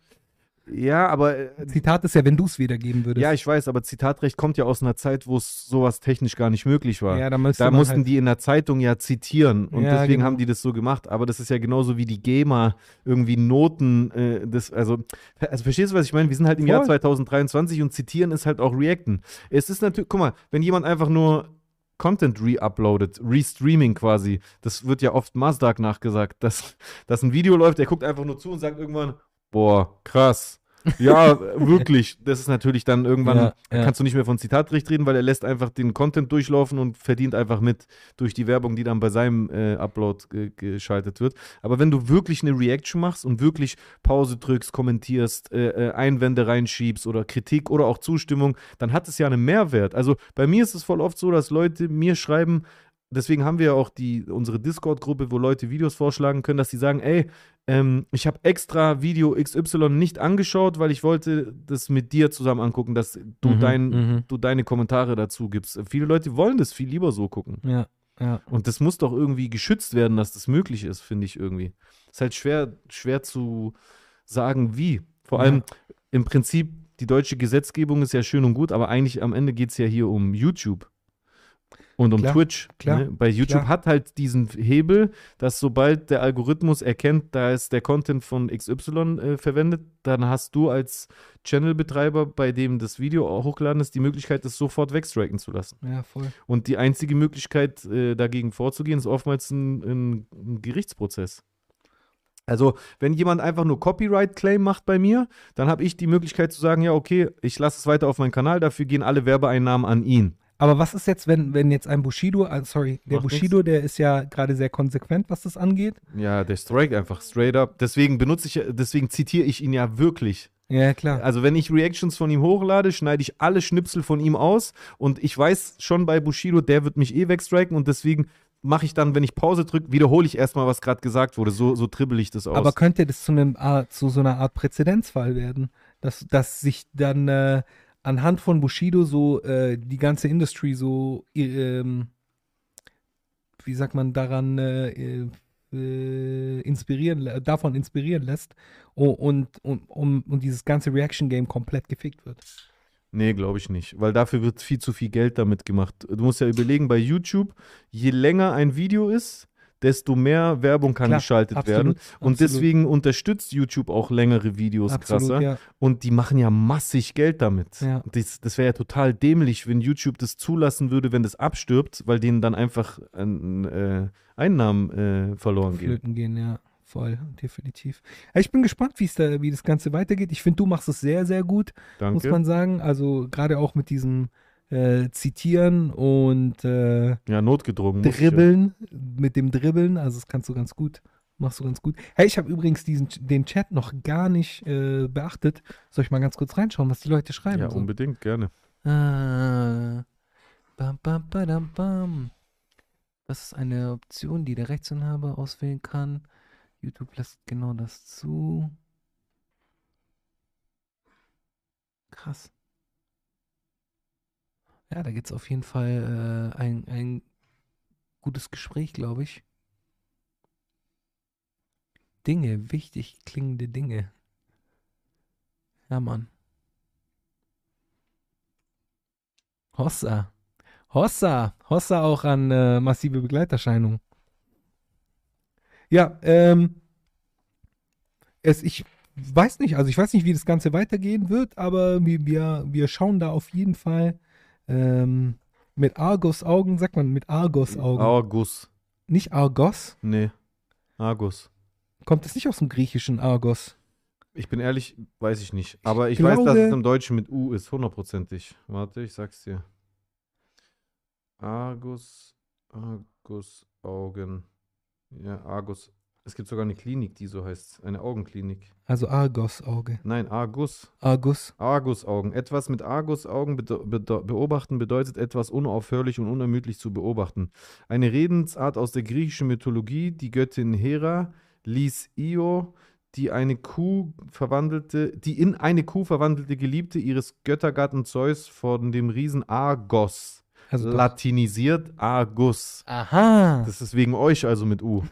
Speaker 2: Ja, aber äh,
Speaker 3: Zitat ist ja, wenn du es wiedergeben würdest.
Speaker 2: Ja, ich weiß, aber Zitatrecht kommt ja aus einer Zeit, wo es sowas technisch gar nicht möglich war.
Speaker 3: ja, da,
Speaker 2: da mussten
Speaker 3: halt,
Speaker 2: die in der Zeitung ja zitieren und
Speaker 3: Ja,
Speaker 2: deswegen
Speaker 3: genau.
Speaker 2: haben die das so gemacht. Aber das ist ja genauso wie die GEMA irgendwie Noten, äh, das, also, also verstehst du, was ich meine? Wir sind halt im Jahr
Speaker 3: Voll.
Speaker 2: 2023 und zitieren ist halt auch Reacten. Es ist natürlich, guck mal, wenn jemand einfach nur Content re-uploadet, Restreaming quasi, das wird ja oft Mazdak nachgesagt, dass, dass ein Video läuft, der guckt einfach nur zu und sagt irgendwann, boah, krass. Ja, wirklich. Das ist natürlich dann irgendwann,
Speaker 3: Ja, ja.
Speaker 2: kannst du nicht mehr von Zitatrecht reden, weil er lässt einfach den Content durchlaufen und verdient einfach mit durch die Werbung, die dann bei seinem äh, Upload ge geschaltet wird. Aber wenn du wirklich eine Reaction machst und wirklich Pause drückst, kommentierst, äh, äh, Einwände reinschiebst oder Kritik oder auch Zustimmung, dann hat es ja einen Mehrwert. Also bei mir ist es voll oft so, dass Leute mir schreiben, deswegen haben wir ja auch die, unsere Discord-Gruppe, wo Leute Videos vorschlagen können, dass sie sagen, ey, ähm, ich habe extra Video XY nicht angeschaut, weil ich wollte das mit dir zusammen angucken, dass du,
Speaker 3: Mhm,
Speaker 2: dein,
Speaker 3: mhm.
Speaker 2: du deine Kommentare dazu gibst. Viele Leute wollen das viel lieber so gucken.
Speaker 3: Ja, ja.
Speaker 2: Und das muss doch irgendwie geschützt werden, dass das möglich ist, finde ich irgendwie. Ist halt schwer, schwer zu sagen, wie. Vor
Speaker 3: Ja.
Speaker 2: allem im Prinzip, die deutsche Gesetzgebung ist ja schön und gut, aber eigentlich am Ende geht es ja hier um YouTube. Und um
Speaker 3: Klar,
Speaker 2: Twitch.
Speaker 3: klar,
Speaker 2: ne? Bei YouTube
Speaker 3: klar.
Speaker 2: hat halt diesen Hebel, dass sobald der Algorithmus erkennt, da ist der Content von XY äh, verwendet, dann hast du als Channel-Betreiber, bei dem das Video auch hochgeladen ist, die Möglichkeit, das sofort wegstriken zu lassen.
Speaker 3: Ja, voll.
Speaker 2: Und die einzige Möglichkeit, äh, dagegen vorzugehen, ist oftmals ein, ein, ein Gerichtsprozess. Also, wenn jemand einfach nur Copyright-Claim macht bei mir, dann habe ich die Möglichkeit zu sagen, ja, okay, ich lasse es weiter auf meinen Kanal, dafür gehen alle Werbeeinnahmen an ihn.
Speaker 3: Aber was ist jetzt, wenn, wenn jetzt ein Bushido, ah, sorry, der
Speaker 2: Macht
Speaker 3: Bushido, der ist ja gerade sehr konsequent, was das angeht.
Speaker 2: Ja, der strike einfach straight up. Deswegen benutze ich, deswegen zitiere ich ihn ja wirklich.
Speaker 3: Ja, klar.
Speaker 2: Also, wenn ich Reactions von ihm hochlade, schneide ich alle Schnipsel von ihm aus und ich weiß schon bei Bushido, der wird mich eh wegstriken und deswegen mache ich dann, wenn ich Pause drücke, wiederhole ich erstmal, was gerade gesagt wurde. So, so dribbel ich das aus.
Speaker 3: Aber könnte das zu, einem zu so einer Art Präzedenzfall werden, dass, dass sich dann äh, anhand von Bushido so äh, die ganze Industry so, äh, ähm, wie sagt man, daran äh, äh, inspirieren, davon inspirieren lässt und, und, und, und dieses ganze Reaction-Game komplett gefickt wird.
Speaker 2: Nee, glaube ich nicht, weil dafür wird viel zu viel Geld damit gemacht. Du musst ja überlegen, bei YouTube, je länger ein Video ist, desto mehr Werbung kann
Speaker 3: Klar,
Speaker 2: geschaltet
Speaker 3: absolut,
Speaker 2: werden. Und
Speaker 3: absolut.
Speaker 2: deswegen unterstützt YouTube auch längere Videos
Speaker 3: Absolut,
Speaker 2: krasser.
Speaker 3: ja.
Speaker 2: Und die machen ja massig Geld damit.
Speaker 3: Ja.
Speaker 2: Das, das wäre ja total dämlich, wenn YouTube das zulassen würde, wenn das abstirbt, weil denen dann einfach äh, Einnahmen äh, verloren gehen.
Speaker 3: Flöten gehen, ja. Voll, definitiv. Ich bin gespannt, wie's da, wie das Ganze weitergeht. Ich finde, du machst es sehr, sehr gut. muss
Speaker 2: Danke.
Speaker 3: man sagen. Also gerade auch mit diesem äh, Zitieren und äh,
Speaker 2: Ja, notgedrungen. ja.
Speaker 3: Dribbeln, mit dem Dribbeln, also das kannst du ganz gut, machst du ganz gut. Hey, ich habe übrigens diesen, den Chat noch gar nicht äh, beachtet. Soll ich mal ganz kurz reinschauen, was die Leute schreiben?
Speaker 2: Ja,
Speaker 3: so?
Speaker 2: unbedingt, gerne.
Speaker 3: Ah, bam, bam, badam, bam. Das ist eine Option, die der Rechtsinhaber auswählen kann. YouTube lässt genau das zu. Krass. Ja, da gibt es auf jeden Fall äh, ein, ein gutes Gespräch, glaube ich. Dinge, wichtig klingende Dinge. Ja, Mann. Hossa. Hossa. Hossa auch an äh, massive Begleiterscheinungen. Ja, ähm, es, ich weiß nicht, also ich weiß nicht, wie das Ganze weitergehen wird, aber wir, wir, wir schauen da auf jeden Fall ähm, mit Argos Augen, sagt man mit Argos Augen.
Speaker 2: Argus.
Speaker 3: Nicht Argos.
Speaker 2: Nee. Argus.
Speaker 3: Kommt es nicht aus dem griechischen Argos?
Speaker 2: Ich bin ehrlich, weiß ich nicht. Aber ich,
Speaker 3: Ich
Speaker 2: weiß, dass es im Deutschen mit U ist, hundertprozentig. Warte, ich sag's dir. Argus, Argus Augen. Ja, Argus. Es gibt sogar eine Klinik, die so heißt. Eine Augenklinik.
Speaker 3: Also Argos Auge.
Speaker 2: Nein, Argus.
Speaker 3: Argus.
Speaker 2: Argusaugen. Etwas mit Argusaugen bede beobachten bedeutet etwas unaufhörlich und unermüdlich zu beobachten. Eine Redensart aus der griechischen Mythologie, die Göttin Hera ließ Io, die eine Kuh verwandelte, die in eine Kuh verwandelte Geliebte ihres Göttergatten Zeus von dem Riesen Argos,
Speaker 3: Also
Speaker 2: latinisiert Argus.
Speaker 3: Aha.
Speaker 2: Das ist wegen euch also mit U.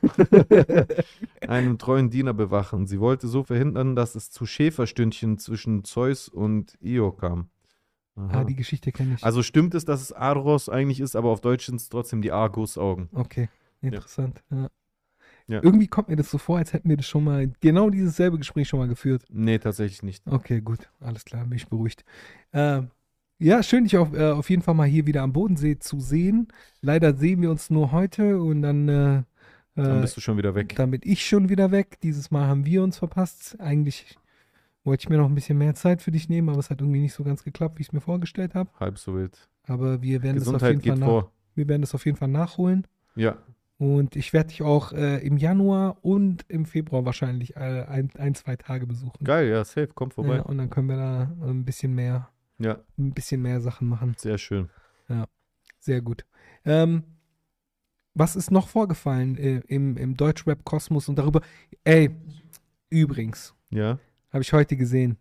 Speaker 2: Einem treuen Diener bewachen. Sie wollte so verhindern, dass es zu Schäferstündchen zwischen Zeus und Io kam. Aha.
Speaker 3: ah, die Geschichte kenne ich.
Speaker 2: Also stimmt es, dass es Aros eigentlich ist, aber auf Deutsch sind es trotzdem die Argus-Augen.
Speaker 3: Okay, interessant. Ja.
Speaker 2: Ja.
Speaker 3: Irgendwie kommt mir das so vor, als hätten wir das schon mal, genau dieses selbe Gespräch schon mal geführt.
Speaker 2: Nee, tatsächlich nicht.
Speaker 3: Okay, gut, alles klar, bin ich beruhigt. Ähm, ja, schön, dich auf, äh, auf jeden Fall mal hier wieder am Bodensee zu sehen. Leider sehen wir uns nur heute und dann, äh,
Speaker 2: Dann
Speaker 3: äh,
Speaker 2: bist du schon wieder weg.
Speaker 3: dann bin ich schon wieder weg. Dieses Mal haben wir uns verpasst. Eigentlich wollte ich mir noch ein bisschen mehr Zeit für dich nehmen, aber es hat irgendwie nicht so ganz geklappt, wie ich es mir vorgestellt habe.
Speaker 2: Halb so wild.
Speaker 3: Aber wir werden, das auf
Speaker 2: Gesundheit
Speaker 3: jeden Fall
Speaker 2: geht
Speaker 3: nach,
Speaker 2: vor.
Speaker 3: wir werden das auf jeden Fall nachholen.
Speaker 2: Ja,
Speaker 3: Und ich werde dich auch äh, im Januar und im Februar wahrscheinlich äh, ein, ein, zwei Tage besuchen.
Speaker 2: geil, ja, safe, komm vorbei.
Speaker 3: Ja, und dann können wir da ein bisschen mehr,
Speaker 2: Ja,
Speaker 3: ein bisschen mehr Sachen machen.
Speaker 2: sehr schön.
Speaker 3: Sehr gut. Ähm, was ist noch vorgefallen äh, im, im Deutschrap-Kosmos und darüber? Ey, übrigens,
Speaker 2: Ja,
Speaker 3: habe ich heute gesehen.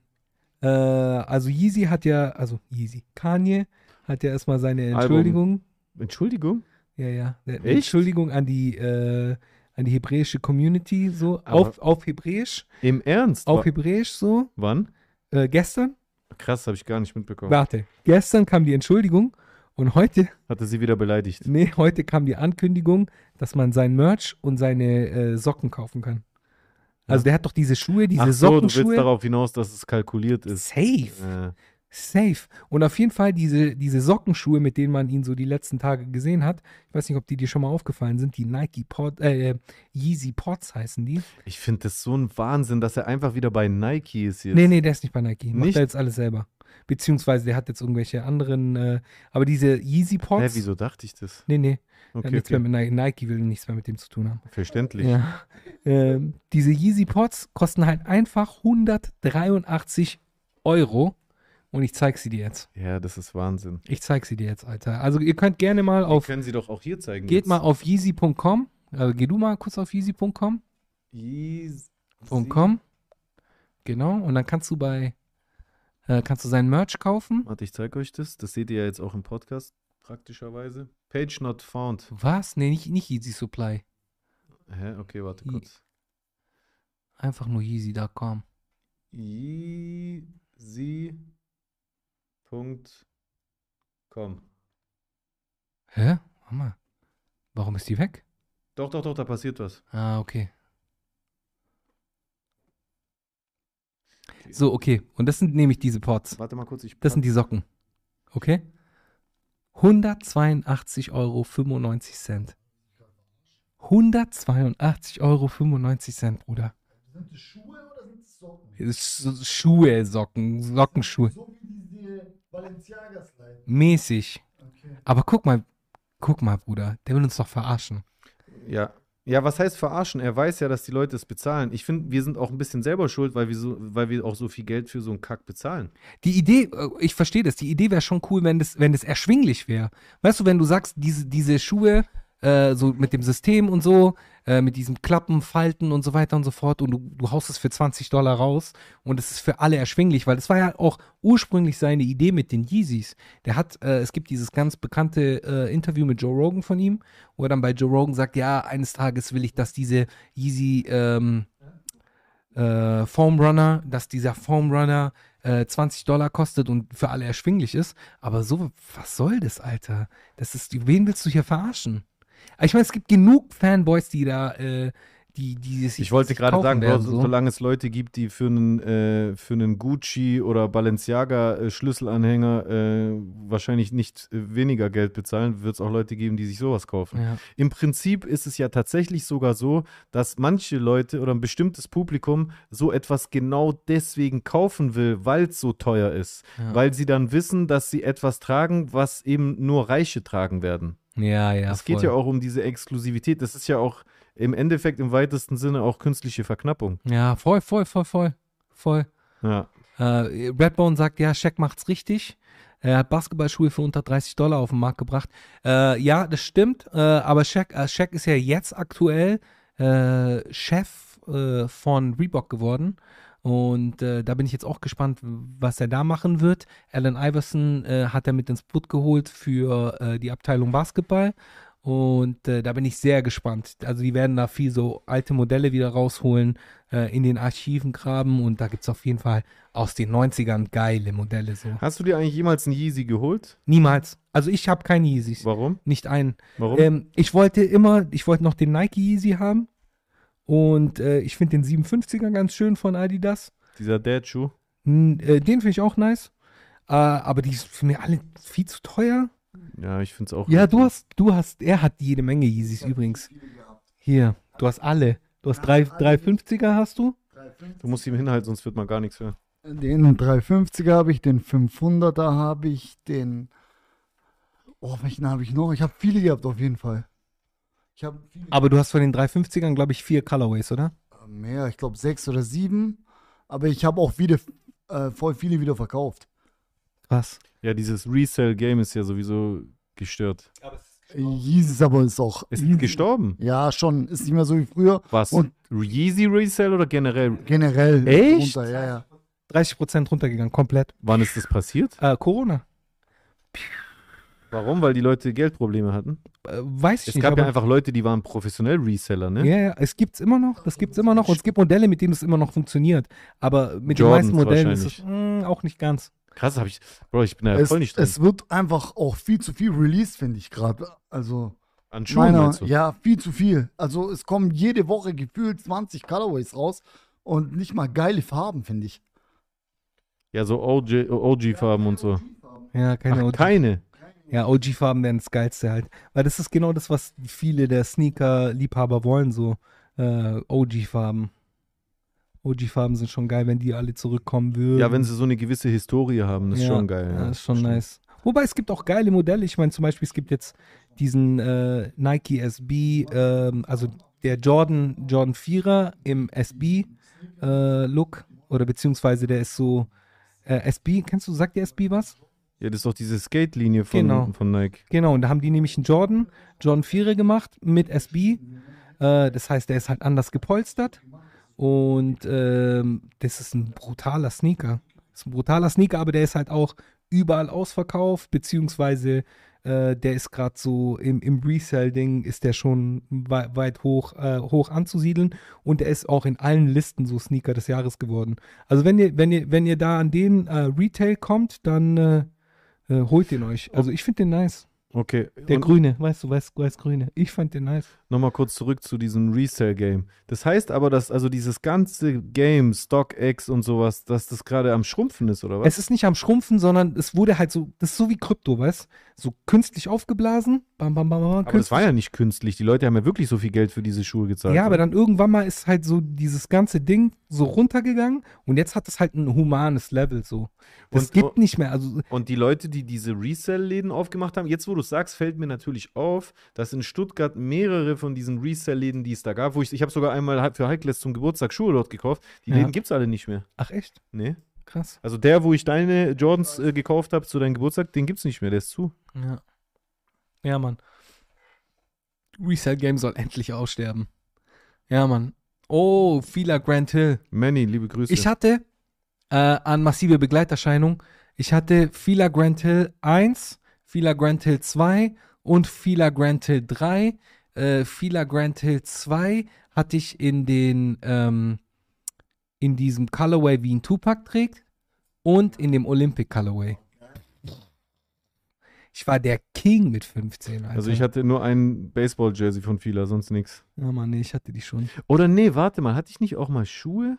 Speaker 3: Äh, also Yeezy hat ja, also Yeezy, Kanye hat ja erstmal seine
Speaker 2: Album.
Speaker 3: Entschuldigung.
Speaker 2: Entschuldigung?
Speaker 3: Ja, ja.
Speaker 2: Echt?
Speaker 3: Entschuldigung an die, äh, an die hebräische Community, so.
Speaker 2: Aber-
Speaker 3: Auf, auf Hebräisch.
Speaker 2: Im Ernst?
Speaker 3: Auf Hebräisch, so.
Speaker 2: Wann?
Speaker 3: Äh, gestern.
Speaker 2: Krass, habe ich gar nicht mitbekommen.
Speaker 3: Warte. Gestern kam die Entschuldigung Und heute,
Speaker 2: Hat er sie wieder beleidigt?
Speaker 3: nee, heute kam die Ankündigung, dass man sein Merch und seine äh, Socken kaufen kann. Also der hat doch diese Schuhe, diese
Speaker 2: Ach so, du willst
Speaker 3: Sockenschuhe.
Speaker 2: darauf hinaus, dass es kalkuliert ist.
Speaker 3: Safe.
Speaker 2: Äh,
Speaker 3: Safe. Und auf jeden Fall diese, diese Sockenschuhe, mit denen man ihn so die letzten Tage gesehen hat. Ich weiß nicht, ob die dir schon mal aufgefallen sind. Die Nike Pod, äh, Yeezy Pods heißen die.
Speaker 2: ich finde das so ein Wahnsinn, dass er einfach wieder bei Nike ist jetzt.
Speaker 3: Nee, nee, der ist nicht bei Nike. Macht
Speaker 2: Nicht?
Speaker 3: er jetzt alles selber. Beziehungsweise der hat jetzt irgendwelche anderen, äh, aber diese Yeezy Pods.
Speaker 2: Hä, wieso dachte ich das?
Speaker 3: Nee, nee.
Speaker 2: Okay,
Speaker 3: nichts
Speaker 2: okay.
Speaker 3: mehr mit Nike. Will nichts mehr mit dem zu tun haben.
Speaker 2: Verständlich.
Speaker 3: Ja. Ähm, diese Yeezy Pods kosten halt einfach 183 Euro. Und ich zeig sie dir jetzt.
Speaker 2: Ja, das ist Wahnsinn.
Speaker 3: Ich zeig sie dir jetzt, Alter. Also ihr könnt gerne mal auf
Speaker 2: Können sie doch auch hier zeigen.
Speaker 3: Geht
Speaker 2: jetzt.
Speaker 3: mal auf yeezy.com. Also geh du mal kurz auf yeezy.com.
Speaker 2: Yeezy.
Speaker 3: .com. Genau. Und dann kannst du bei, äh, kannst du sein Merch kaufen.
Speaker 2: Warte, ich zeige euch das. Das seht ihr ja jetzt auch im Podcast praktischerweise. Page not found.
Speaker 3: Was? Nee, nicht, nicht Yeezy Supply.
Speaker 2: Hä? Okay, warte kurz.
Speaker 3: Einfach nur yeezy.com.
Speaker 2: Yeezy.com.
Speaker 3: Hä? Warte mal. Warum ist die weg?
Speaker 2: Doch, doch, doch, da passiert was.
Speaker 3: Ah, okay. So, okay. Und das sind nämlich diese Pods.
Speaker 2: Warte mal kurz, ich
Speaker 3: Das sind die Socken. Okay? 182,95 Euro. 182,95 Euro, Bruder.
Speaker 4: Sind das Schuhe oder sind es Socken?
Speaker 3: Schuhe, Socken, Sockenschuhe.
Speaker 4: So.
Speaker 3: Mäßig.
Speaker 4: Okay.
Speaker 3: Aber guck mal, guck mal, Bruder. Der will uns doch verarschen.
Speaker 2: Ja. Ja, was heißt verarschen? Er weiß ja, dass die Leute es bezahlen. Ich finde, wir sind auch ein bisschen selber schuld, weil wir, so, weil wir auch so viel Geld für so einen Kack bezahlen.
Speaker 3: Die Idee, äh, ich verstehe das, die Idee wäre schon cool, wenn das, wenn das erschwinglich wäre. Weißt du, wenn du sagst, diese, diese Schuhe, äh, so mit dem System und so, äh, mit diesem Klappen, Falten und so weiter und so fort und du, du haust es für 20 Dollar raus und es ist für alle erschwinglich, weil das war ja auch ursprünglich seine Idee mit den Yeezys. Der hat, äh, es gibt dieses ganz bekannte äh, Interview mit Joe Rogan von ihm, wo er dann bei Joe Rogan sagt, ja, eines Tages will ich, dass diese Yeezy, ähm, äh, Foam Runner, dass dieser Foam Runner äh, 20 Dollar kostet und für alle erschwinglich ist. Aber so, was soll das, Alter? Das ist, wen willst du hier verarschen? Ich meine, es gibt genug Fanboys, die da, äh, die, die sich
Speaker 2: Ich wollte gerade sagen,
Speaker 3: werden,
Speaker 2: so,
Speaker 3: so.
Speaker 2: solange es Leute gibt, die für einen, äh, für einen Gucci oder Balenciaga äh, Schlüsselanhänger äh, wahrscheinlich nicht äh, weniger Geld bezahlen, wird es auch Leute geben, die sich sowas kaufen.
Speaker 3: Ja.
Speaker 2: Im Prinzip ist es ja tatsächlich sogar so, dass manche Leute oder ein bestimmtes Publikum so etwas genau deswegen kaufen will, weil es so teuer ist.
Speaker 3: Ja.
Speaker 2: Weil sie dann wissen, dass sie etwas tragen, was eben nur Reiche tragen werden.
Speaker 3: Ja, ja.
Speaker 2: Es geht
Speaker 3: voll.
Speaker 2: ja auch um diese Exklusivität. Das ist ja auch im Endeffekt im weitesten Sinne auch künstliche Verknappung.
Speaker 3: Ja, voll, voll, voll, voll. Voll.
Speaker 2: Ja.
Speaker 3: Äh, Redbone sagt, ja, Shaq macht's richtig. Er hat Basketballschuhe für unter 30 Dollar auf den Markt gebracht. Äh, ja, das stimmt. Äh, aber Shaq, äh, Shaq ist ja jetzt aktuell äh, Chef äh, von Reebok geworden. Und äh, da bin ich jetzt auch gespannt, was er da machen wird. Allen Iverson äh, hat er mit ins Boot geholt für äh, die Abteilung Basketball. Und äh, da bin ich sehr gespannt. Also die werden da viel so alte Modelle wieder rausholen, äh, in den Archiven graben. Und da gibt es auf jeden Fall aus den 90ern geile Modelle so.
Speaker 2: Hast du dir eigentlich jemals einen Yeezy geholt?
Speaker 3: Niemals. Also ich habe keine Yeezys.
Speaker 2: Warum?
Speaker 3: Nicht einen.
Speaker 2: Warum?
Speaker 3: Ähm, ich wollte immer, ich wollte noch den Nike Yeezy haben. Und äh, ich finde den 57er ganz schön von Adidas.
Speaker 2: Dieser Dad-Schuh?
Speaker 3: N- äh, den finde ich auch nice. Äh, aber die ist für mir alle viel zu teuer.
Speaker 2: Ja, ich finde es auch.
Speaker 3: Ja, du hast, du hast, er hat jede Menge Yeezys übrigens. Hier, du hast alle. Du hast drei, drei 50er hast du?
Speaker 2: Du musst ihm hinhalten, sonst wird man gar nichts hören.
Speaker 4: Den 350er habe ich, den 500er habe ich, den. Oh, welchen habe ich noch? Ich habe viele gehabt, auf jeden Fall. Ich habe
Speaker 3: Aber du hast von den 350ern, glaube ich, vier Colorways, oder?
Speaker 4: mehr, ich glaube sechs oder sieben. Aber ich habe auch viele, äh, voll viele wieder verkauft.
Speaker 3: Was?
Speaker 2: Ja, dieses Resell-Game ist ja sowieso gestört.
Speaker 4: Yeezys aber ist auch.
Speaker 2: Ist
Speaker 4: Yeezy-
Speaker 2: gestorben?
Speaker 4: Ja, schon. Ist nicht mehr so wie früher.
Speaker 2: Was?
Speaker 4: Und-
Speaker 2: Yeezy Resell oder generell?
Speaker 4: Generell.
Speaker 2: Echt?
Speaker 4: Runter, ja, ja.
Speaker 3: 30% runtergegangen, komplett.
Speaker 2: Wann ist das passiert?
Speaker 3: Äh, Corona.
Speaker 2: Warum? Weil die Leute Geldprobleme hatten?
Speaker 3: Äh, weiß ich
Speaker 2: Es
Speaker 3: nicht.
Speaker 2: gab ja einfach Leute, die waren professionell Reseller, ne?
Speaker 3: Ja, ja, es gibt's immer noch, das gibt's immer noch und es gibt Modelle, mit denen es immer noch funktioniert. Aber mit
Speaker 2: Jordans
Speaker 3: den meisten Modellen ist es mh, auch nicht ganz.
Speaker 2: Krass, hab ich. Bro, ich bin da ja
Speaker 4: es,
Speaker 2: voll nicht drin.
Speaker 4: es wird einfach auch viel zu viel released, finde ich gerade. Also,
Speaker 2: An Schuhen
Speaker 4: meiner,
Speaker 2: meinst du?
Speaker 4: ja, viel zu viel. Also, es kommen jede Woche gefühlt 20 Colorways raus und nicht mal geile Farben, finde ich.
Speaker 2: Ja, so OG OG-Farben und so.
Speaker 3: Ja, keine
Speaker 2: Ach,
Speaker 3: OG.
Speaker 2: keine.
Speaker 3: Ja, OG-Farben wären das Geilste halt. Weil das ist genau das, was viele der Sneaker-Liebhaber wollen, so äh, OG-Farben. OG-Farben sind schon geil, wenn die alle zurückkommen würden.
Speaker 2: Ja, wenn sie so eine gewisse Historie haben, das ist
Speaker 3: Ja,
Speaker 2: schon geil. Ja,
Speaker 3: Ja, ist schon
Speaker 2: Stimmt.
Speaker 3: nice. Wobei es gibt auch geile Modelle. Ich meine, zum Beispiel, es gibt jetzt diesen äh, Nike SB, ähm, also der Jordan, Jordan 4er im SB-Look. oder beziehungsweise der ist so äh, SB, kennst du, sagt der SB was?
Speaker 2: Ja, das ist doch diese Skate-Linie von,
Speaker 3: Genau.
Speaker 2: von Nike.
Speaker 3: Genau, und da haben die nämlich einen Jordan, Jordan 4er gemacht mit SB. Äh, das heißt, der ist halt anders gepolstert. Und ähm, das ist ein brutaler Sneaker. Das ist ein brutaler Sneaker, aber der ist halt auch überall ausverkauft, beziehungsweise äh, der ist gerade so im, im Resell-Ding ist der schon wei weit hoch, äh, hoch anzusiedeln und der ist auch in allen Listen so Sneaker des Jahres geworden. Also wenn ihr, wenn ihr, wenn ihr da an den äh, Retail kommt, dann äh, holt den euch. Also ich finde den nice.
Speaker 2: Okay.
Speaker 3: Der
Speaker 2: und
Speaker 3: Grüne, weißt du, weiß, weiß Grüne. Ich fand den nice.
Speaker 2: nochmal kurz zurück zu diesem Resale-Game. Das heißt aber, dass also dieses ganze Game, StockX und sowas, dass das gerade am Schrumpfen ist, oder was?
Speaker 3: Es ist nicht am Schrumpfen, sondern es wurde halt so, das ist so wie Krypto, weißt So künstlich aufgeblasen. Bam, bam, bam, bam.
Speaker 2: aber das
Speaker 3: künstlich-
Speaker 2: war ja nicht künstlich. Die Leute haben ja wirklich so viel Geld für diese Schuhe gezahlt.
Speaker 3: Ja, aber dann irgendwann mal ist halt so dieses ganze Ding so runtergegangen und jetzt hat es halt ein humanes Level so. Das
Speaker 2: Und-
Speaker 3: gibt nicht mehr. Also
Speaker 2: Und die Leute, die diese Resell-Läden aufgemacht haben, jetzt wo du es sagst, fällt mir natürlich auf, dass in Stuttgart mehrere von diesen Resell-Läden, die es da gab, wo ich, ich habe sogar einmal für Heikles zum Geburtstag Schuhe dort gekauft, die
Speaker 3: Ja.
Speaker 2: Läden gibt es alle nicht mehr.
Speaker 3: ach echt?
Speaker 2: Nee.
Speaker 3: Krass.
Speaker 2: Also der, wo ich deine Jordans äh, gekauft habe zu deinem Geburtstag, den gibt es nicht mehr, der ist zu.
Speaker 3: Ja. Ja, Mann. Resale Game soll endlich aussterben. Ja, Mann. Oh, Fila Grand Hill.
Speaker 2: Manny, liebe Grüße.
Speaker 3: Ich hatte äh, an massive Begleiterscheinung, ich hatte Fila Grand Hill 1, Fila Grand Hill 2 und Fila Grand Hill 3. Äh, Fila Grand Hill 2 hatte ich in den ähm, in diesem Colorway, wie ein Tupac trägt und in dem Olympic Colorway. Ich war der King mit 15. Alter.
Speaker 2: also ich hatte nur ein Baseball-Jersey von Fila, sonst nichts.
Speaker 3: Ja, Mann, nee, ich hatte die schon.
Speaker 2: Oder nee, warte mal, hatte ich nicht auch mal Schuhe?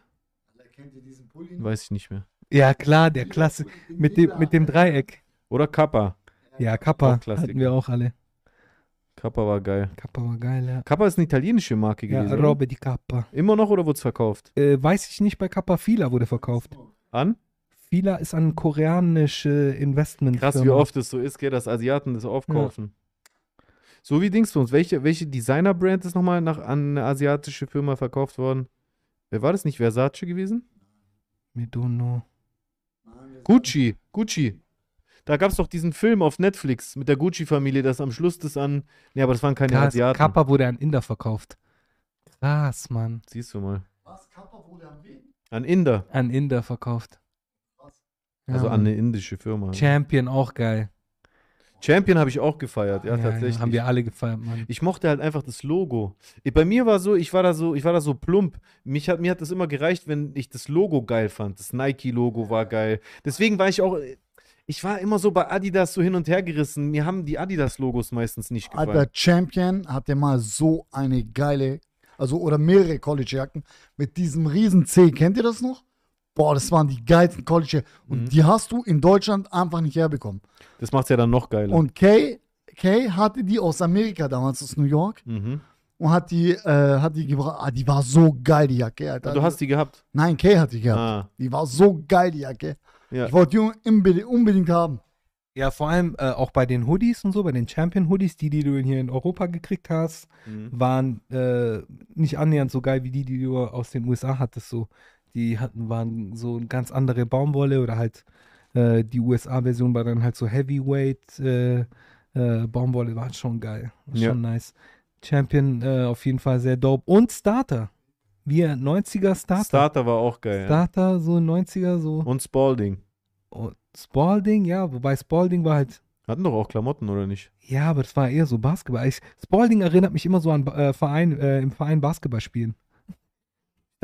Speaker 4: Kennt ihr diesen Pulli?
Speaker 2: Weiß ich nicht mehr.
Speaker 3: Ja, klar, der Klasse mit dem, mit dem Dreieck.
Speaker 2: Oder Kappa.
Speaker 3: Ja, Kappa hatten wir auch alle.
Speaker 2: Kappa war geil.
Speaker 3: Kappa war geil, ja.
Speaker 2: Kappa ist eine italienische Marke
Speaker 3: Ja,
Speaker 2: gewesen. oder?
Speaker 3: Robbe di Kappa.
Speaker 2: Immer noch oder wurde es verkauft?
Speaker 3: Äh, weiß ich nicht, bei Kappa Fila wurde verkauft.
Speaker 2: An?
Speaker 3: Fila ist ein koreanische Investment.
Speaker 2: Krass, wie oft es so ist, gell, dass Asiaten das aufkaufen. So wie Dingsbums. Welche, welche Designer-Brand ist nochmal nach, an eine asiatische Firma verkauft worden? Wer war das nicht? Versace gewesen?
Speaker 3: Midono.
Speaker 2: Gucci. Gucci. Da gab es doch diesen Film auf Netflix mit der Gucci-Familie, das am Schluss das an. Nee, aber das waren keine
Speaker 3: Krass,
Speaker 2: Asiaten.
Speaker 3: Kappa wurde an Inder verkauft. Krass, Mann.
Speaker 2: Siehst du mal.
Speaker 4: Was? Kappa wurde am Weg?
Speaker 2: An Inder.
Speaker 3: An Inder verkauft. Ja,
Speaker 2: Also an eine indische Firma.
Speaker 3: Champion auch geil.
Speaker 2: Champion habe ich auch gefeiert, ja, tatsächlich.
Speaker 3: haben wir alle gefeiert, Mann.
Speaker 2: Ich mochte halt einfach das Logo. Bei mir war so, ich war da so, ich war da so plump. Mich hat, mir hat das immer gereicht, wenn ich das Logo geil fand. Das Nike-Logo war geil. Deswegen war ich auch, ich war immer so bei Adidas so hin und her gerissen. Mir haben die Adidas-Logos meistens nicht gefallen.
Speaker 4: Alter, Champion hatte mal so eine geile, also oder mehrere College-Jacken mit diesem riesen C. Kennt ihr das noch? Boah, das waren die geilsten College und
Speaker 2: Mhm.
Speaker 4: die hast du in Deutschland einfach nicht herbekommen.
Speaker 2: Das macht es ja dann noch geiler.
Speaker 4: Und Kay, Kay hatte die aus Amerika damals, aus New York
Speaker 2: mhm.
Speaker 4: und hat die, äh, hat die gebracht. Ah, die war so geil, die Jacke, Alter.
Speaker 2: Du hast die gehabt.
Speaker 4: Nein, Kay hat die gehabt.
Speaker 2: Ah,
Speaker 4: Die war so geil, die Jacke.
Speaker 2: ja.
Speaker 4: Ich wollte die unbedingt, unbedingt haben.
Speaker 3: Ja, vor allem äh, auch bei den Hoodies und so, bei den Champion-Hoodies, die, die du hier in Europa gekriegt hast,
Speaker 2: Mhm.
Speaker 3: waren äh, nicht annähernd so geil wie die, die du aus den USA hattest. So. Die hatten, waren so eine ganz andere Baumwolle oder halt äh, die USA-Version war dann halt so Heavyweight äh, äh, Baumwolle, war schon geil. War
Speaker 2: Ja.
Speaker 3: Schon nice. Champion äh, auf jeden Fall sehr dope. Und Starter. Wir 90er Starter.
Speaker 2: Starter war auch geil. Ja.
Speaker 3: Starter, so 90er, so.
Speaker 2: Und Spalding.
Speaker 3: Und Spalding, ja, wobei Spalding war halt
Speaker 2: Hatten doch auch Klamotten, oder nicht?
Speaker 3: Ja, aber das war eher so Basketball. Ich, Spalding erinnert mich immer so an äh, Verein, äh, im Verein Basketball spielen.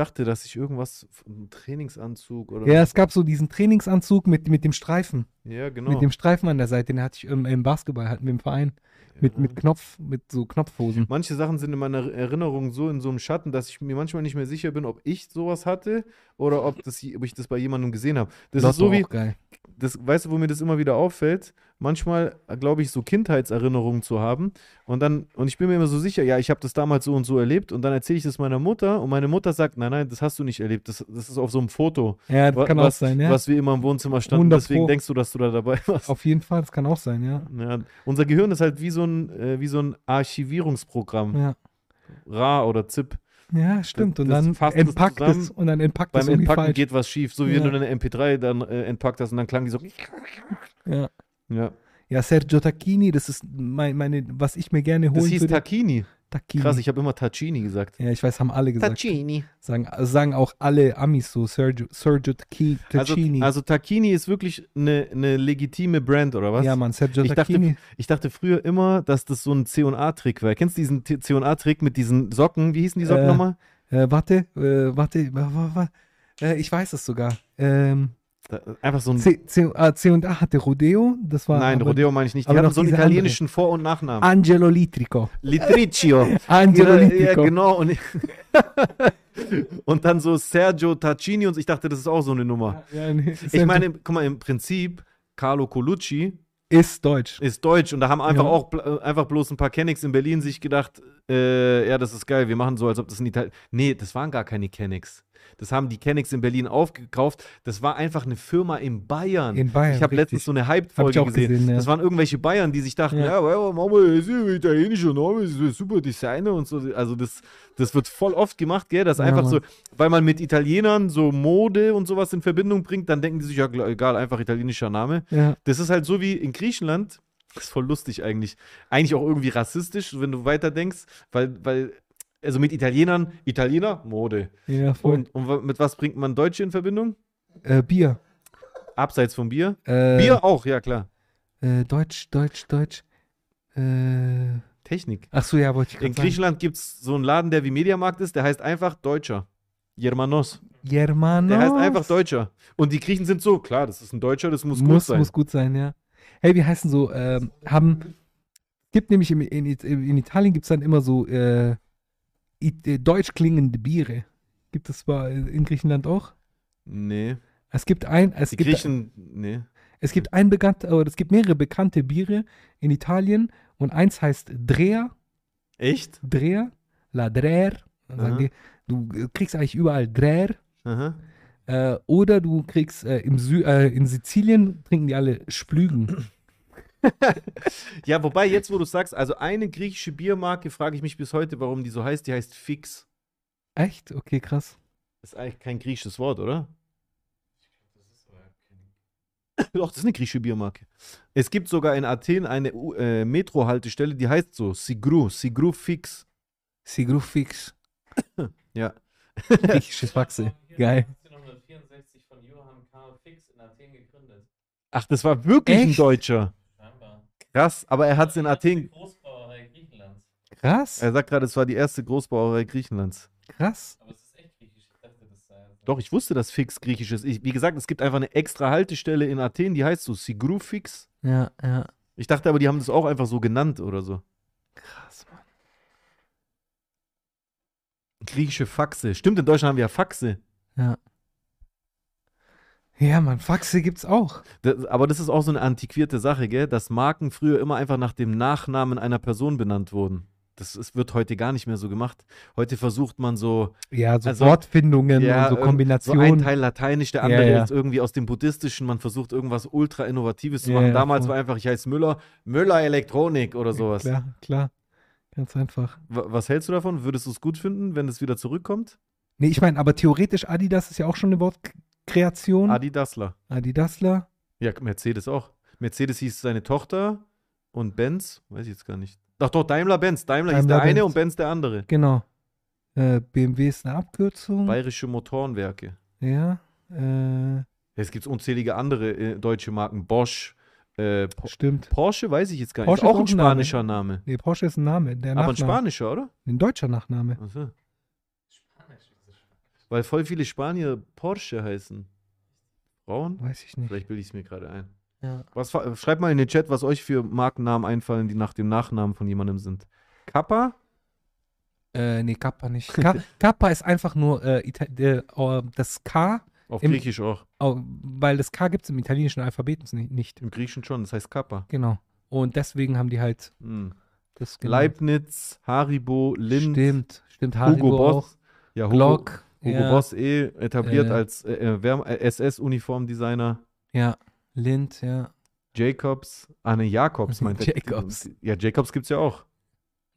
Speaker 2: Ich dachte, dass ich irgendwas, einen Trainingsanzug oder.
Speaker 3: Ja, es gab so diesen Trainingsanzug mit, mit dem Streifen.
Speaker 2: Ja genau.
Speaker 3: Mit dem Streifen an der Seite, den hatte ich im, im Basketball, hatten wir im Verein. Mit, mit Knopf, mit so Knopfhosen.
Speaker 2: Manche Sachen sind in meiner Erinnerung so in so einem Schatten, dass ich mir manchmal nicht mehr sicher bin, ob ich sowas hatte oder ob, das, ob ich das bei jemandem gesehen habe. Das ist so wie,
Speaker 3: geil.
Speaker 2: das, weißt du, wo mir das immer wieder auffällt? Manchmal glaube ich, so Kindheitserinnerungen zu haben und dann, und ich bin mir immer so sicher, ja, ich habe das damals so und so erlebt und dann erzähle ich das meiner Mutter und meine Mutter sagt, nein, nein, das hast du nicht erlebt, das, das ist auf so einem Foto,
Speaker 3: Ja, das
Speaker 2: wa-
Speaker 3: kann
Speaker 2: was,
Speaker 3: auch sein, ja.
Speaker 2: was wir immer im Wohnzimmer standen,
Speaker 3: 100
Speaker 2: deswegen denkst du, dass du da dabei warst.
Speaker 3: Auf jeden Fall, das kann auch sein, ja.
Speaker 2: Ja, unser Gehirn ist halt wie so ein, äh, wie so ein Archivierungsprogramm,
Speaker 3: Ja,
Speaker 2: RA oder ZIP.
Speaker 3: ja stimmt. Und
Speaker 2: das
Speaker 3: dann
Speaker 2: es
Speaker 3: entpackt
Speaker 2: zusammen.
Speaker 3: es und dann entpackt es
Speaker 2: Beim
Speaker 3: irgendwie
Speaker 2: Entpacken
Speaker 3: falsch.
Speaker 2: geht was schief, so wie
Speaker 3: Ja.
Speaker 2: wenn du eine MP3 dann äh, entpackt hast und dann klang die so.
Speaker 3: Ja.
Speaker 2: Ja.
Speaker 3: ja, Sergio Tacchini, das ist mein, meine, was ich mir gerne
Speaker 2: Das
Speaker 3: holen
Speaker 2: hieß
Speaker 3: würde.
Speaker 2: Tacchini.
Speaker 3: Tacchini.
Speaker 2: Krass, ich habe immer Tacchini gesagt.
Speaker 3: ja, ich weiß, haben alle gesagt.
Speaker 2: Tacchini.
Speaker 3: Sagen, sagen auch alle Amis so, Sergio, Sergio Tacchi-
Speaker 2: Also,
Speaker 3: Tacchini.
Speaker 2: also Tacchini ist wirklich eine, eine legitime Brand, oder was?
Speaker 3: ja, Mann, Sergio
Speaker 2: Ich dachte,
Speaker 3: Tacchini.
Speaker 2: ich dachte früher immer, dass das so ein C&A-Trick war. Kennst du diesen C&A-Trick mit diesen Socken? Wie hießen die Socken
Speaker 3: Äh,
Speaker 2: nochmal?
Speaker 3: Äh, warte, äh, warte, wa- wa- wa- äh, ich weiß es sogar. Ähm,
Speaker 2: einfach so ein...
Speaker 3: C, C, ah, C und A hatte Rodeo, das war
Speaker 2: Nein,
Speaker 3: aber
Speaker 2: Rodeo meine ich nicht. Die
Speaker 3: noch
Speaker 2: so einen italienischen Vor- und Nachnamen.
Speaker 3: Angelo Litrico.
Speaker 2: Litriccio.
Speaker 3: Angelo
Speaker 2: Ja, ja,
Speaker 3: Litrico.
Speaker 2: genau. Und, und dann so Sergio Tacchini und ich dachte, das ist auch so eine Nummer.
Speaker 3: Ja, nee,
Speaker 2: Ich meine, guck mal, im Prinzip, Carlo Colucci
Speaker 3: ist deutsch.
Speaker 2: ist deutsch und da haben einfach
Speaker 3: Ja.
Speaker 2: auch äh, einfach bloß ein paar Kennex in Berlin sich gedacht, äh, ja, das ist geil, wir machen so, als ob das in Italien. Nee, das waren gar keine Kennex. Das haben die Kennex in Berlin aufgekauft. Das war einfach eine Firma in Bayern.
Speaker 3: In Bayern,
Speaker 2: ich habe letztens so eine Hype-Folge gesehen.
Speaker 3: gesehen, ja.
Speaker 2: Das waren irgendwelche Bayern, die sich dachten,
Speaker 3: Ja.
Speaker 2: ja, Mama, das ist ein italienischer Name, das ist ein super Designer und so. Also das, das wird voll oft gemacht, gell? Das
Speaker 3: Ja,
Speaker 2: einfach
Speaker 3: Mann.
Speaker 2: so, weil man mit Italienern so Mode und sowas in Verbindung bringt, dann denken die sich, ja, egal, einfach italienischer Name.
Speaker 3: Ja,
Speaker 2: Das ist halt so wie in Griechenland. Das ist voll lustig eigentlich. Eigentlich auch irgendwie rassistisch, wenn du weiterdenkst, weil, weil, also mit Italienern, Italiener, Mode.
Speaker 3: ja, voll.
Speaker 2: Und, und mit was bringt man Deutsche in Verbindung?
Speaker 3: äh, Bier.
Speaker 2: Abseits vom Bier?
Speaker 3: Äh,
Speaker 2: Bier auch, ja klar.
Speaker 3: Äh, Deutsch, Deutsch, Deutsch. Äh,
Speaker 2: Technik.
Speaker 3: ach so, ja, wollte ich
Speaker 2: In
Speaker 3: gerade sagen.
Speaker 2: Griechenland gibt es so einen Laden, der wie Mediamarkt ist, der heißt einfach Deutscher. Germanos.
Speaker 3: Germanos.
Speaker 2: Der heißt einfach Deutscher. Und die Griechen sind so, klar, das ist ein Deutscher, das muss, gut
Speaker 3: muss,
Speaker 2: sein.
Speaker 3: muss gut sein, ja. Hey, wie heißen so, ähm, haben, gibt nämlich im, in, in Italien gibt es dann immer so äh, deutsch klingende Biere. Gibt es zwar in Griechenland auch?
Speaker 2: nee.
Speaker 3: Es gibt ein, es
Speaker 2: Die
Speaker 3: gibt,
Speaker 2: Griechen, nee.
Speaker 3: es gibt ein bekannt, oder es gibt mehrere bekannte Biere in Italien und eins heißt Drea,
Speaker 2: Echt?
Speaker 3: Drea, La Drer. Die, du äh, kriegst eigentlich überall Drer. Äh, oder du kriegst äh, im Sü äh, in Sizilien trinken die alle Splügen.
Speaker 2: Ja, wobei jetzt, wo du sagst, also eine griechische Biermarke, frage ich mich bis heute, warum die so heißt. Die heißt Fix.
Speaker 3: Echt? Okay, krass.
Speaker 2: Ist eigentlich kein griechisches Wort, oder? Doch, das ist eine griechische Biermarke. Es gibt sogar in Athen eine äh, Metro-Haltestelle, die heißt so Sigru, Sigru Fix.
Speaker 3: Sigru Fix.
Speaker 2: Ja.
Speaker 3: Griechische Faxe. Geil.
Speaker 5: 1964 von Johann Karl Fix in Athen gegründet.
Speaker 2: Ach, das war wirklich ein
Speaker 3: Echt?
Speaker 2: Deutscher. Krass, aber er hat es in Athen.
Speaker 5: Großbrauerei Griechenlands.
Speaker 3: Krass.
Speaker 2: Er sagt gerade, es war die erste Großbrauerei Griechenlands.
Speaker 3: Krass.
Speaker 5: Aber es ist echt griechisch. Ich dachte, das sei. so.
Speaker 2: Doch, ich wusste, dass Fix griechisch ist. Ich, wie gesagt, es gibt einfach eine extra Haltestelle in Athen, die heißt so Sigru Fix.
Speaker 3: Ja, ja.
Speaker 2: Ich dachte aber, die haben das auch einfach so genannt oder so.
Speaker 3: Krass, Mann.
Speaker 2: Griechische Faxe. Stimmt, in Deutschland haben wir ja Faxe.
Speaker 3: Ja, Mann, Faxe gibt's auch.
Speaker 2: Das, aber das ist auch so eine antiquierte Sache, gell? Dass Marken früher immer einfach nach dem Nachnamen einer Person benannt wurden. Das ist, wird heute gar nicht mehr so gemacht. Heute versucht man so,
Speaker 3: Ja, so
Speaker 2: Also,
Speaker 3: Wortfindungen
Speaker 2: ja,
Speaker 3: und so
Speaker 2: irgend-
Speaker 3: Kombinationen.
Speaker 2: so ein Teil Lateinisch, der
Speaker 3: Ja,
Speaker 2: andere
Speaker 3: ja.
Speaker 2: ist irgendwie aus dem Buddhistischen. Man versucht irgendwas ultra Innovatives zu
Speaker 3: Ja,
Speaker 2: machen.
Speaker 3: ja,
Speaker 2: Damals
Speaker 3: voll.
Speaker 2: war einfach, ich heiße Müller, Müller Elektronik oder sowas.
Speaker 3: Klar, klar. Ganz einfach.
Speaker 2: Wa- Was hältst du davon? Würdest du es gut finden, wenn es wieder zurückkommt?
Speaker 3: Nee, ich meine, aber theoretisch Adidas ist ja auch schon eine Wortkreation.
Speaker 2: Adidasler.
Speaker 3: Adidasler.
Speaker 2: Ja, Mercedes auch. Mercedes hieß seine Tochter und Benz, weiß ich jetzt gar nicht. Ach doch, Daimler-Benz. Daimler, hieß der
Speaker 3: Daimler-Benz.
Speaker 2: eine und Benz der andere.
Speaker 3: Genau. Äh, BMW ist eine Abkürzung.
Speaker 2: Bayerische Motorenwerke.
Speaker 3: ja. Äh,
Speaker 2: Es gibt unzählige andere äh, deutsche Marken. Bosch, äh,
Speaker 3: stimmt.
Speaker 2: Porsche weiß ich jetzt gar nicht.
Speaker 3: Porsche
Speaker 2: ist auch ein
Speaker 3: ein Name.
Speaker 2: spanischer Name.
Speaker 3: Nee, Porsche ist ein Name. Der
Speaker 2: Aber ein spanischer, oder?
Speaker 3: Ein deutscher Nachname.
Speaker 2: Ach so.
Speaker 5: Spanisch. wieso Spanisch?
Speaker 2: Weil voll viele Spanier Porsche heißen. Frauen?
Speaker 3: Weiß ich nicht.
Speaker 2: Vielleicht bilde ich es mir gerade ein.
Speaker 3: Ja.
Speaker 2: Was, schreibt mal in den Chat, was euch für Markennamen einfallen, die nach dem Nachnamen von jemandem sind. Kappa?
Speaker 3: Äh, nee, Kappa nicht. Ka Kappa ist einfach nur äh, äh, äh, das K,
Speaker 2: Auf
Speaker 3: Im-
Speaker 2: Griechisch auch.
Speaker 3: oh, weil das K gibt es im italienischen Alphabet ni- nicht.
Speaker 2: Im Griechischen schon, das heißt Kappa.
Speaker 3: Genau. Und deswegen haben die halt
Speaker 2: Hm.
Speaker 3: das genannt.
Speaker 2: Leibniz, Haribo, Lind,
Speaker 3: Stimmt, stimmt.
Speaker 2: Hugo
Speaker 3: Haribo
Speaker 2: Boss.
Speaker 3: auch.
Speaker 2: Ja, Hugo,
Speaker 3: Glock.
Speaker 2: Hugo
Speaker 3: ja,
Speaker 2: Boss eh etabliert
Speaker 3: Äh.
Speaker 2: als äh, äh, äh, SS-Uniformdesigner.
Speaker 3: Ja, Lind, ja.
Speaker 2: Jacobs, ah ne, Jacobs meint er.
Speaker 3: Jacobs.
Speaker 2: Ja, Jacobs gibt's ja auch.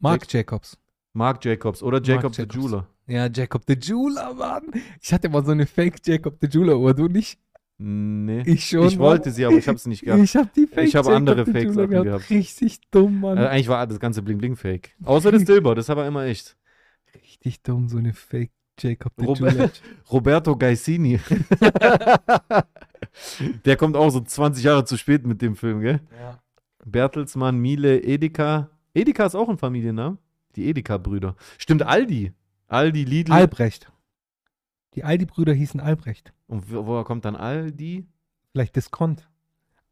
Speaker 3: Mark Jacobs.
Speaker 2: Mark Jacobs oder Jacob the
Speaker 3: Jacobs.
Speaker 2: Jeweler.
Speaker 3: Ja, Jacob the Jeweler, Mann. Ich hatte mal so eine Fake Jacob the Jeweler Uhr, du nicht?
Speaker 2: Nee.
Speaker 3: Ich schon.
Speaker 2: ich wollte sie, aber ich habe sie nicht gehabt.
Speaker 3: Ich habe die Fake
Speaker 2: Ich habe andere
Speaker 3: the
Speaker 2: Fake-Sachen
Speaker 3: Jeweler
Speaker 2: gehabt.
Speaker 3: Richtig dumm, Mann.
Speaker 2: Also eigentlich war das ganze Bling Bling Fake. Außer das Silber, das aber immer echt.
Speaker 3: Richtig dumm, so eine Fake Jacob
Speaker 2: Robert-. Roberto Gaisini. Der kommt auch so 20 Jahre zu spät mit dem Film, gell?
Speaker 3: Ja.
Speaker 2: Bertelsmann, Miele, Edeka. Edeka ist auch ein Familienname. Die Edeka-Brüder. Stimmt, Aldi. Aldi, Lidl.
Speaker 3: Albrecht. Die Aldi-Brüder hießen Albrecht.
Speaker 2: Und wo- woher kommt dann Aldi?
Speaker 3: Vielleicht Diskont.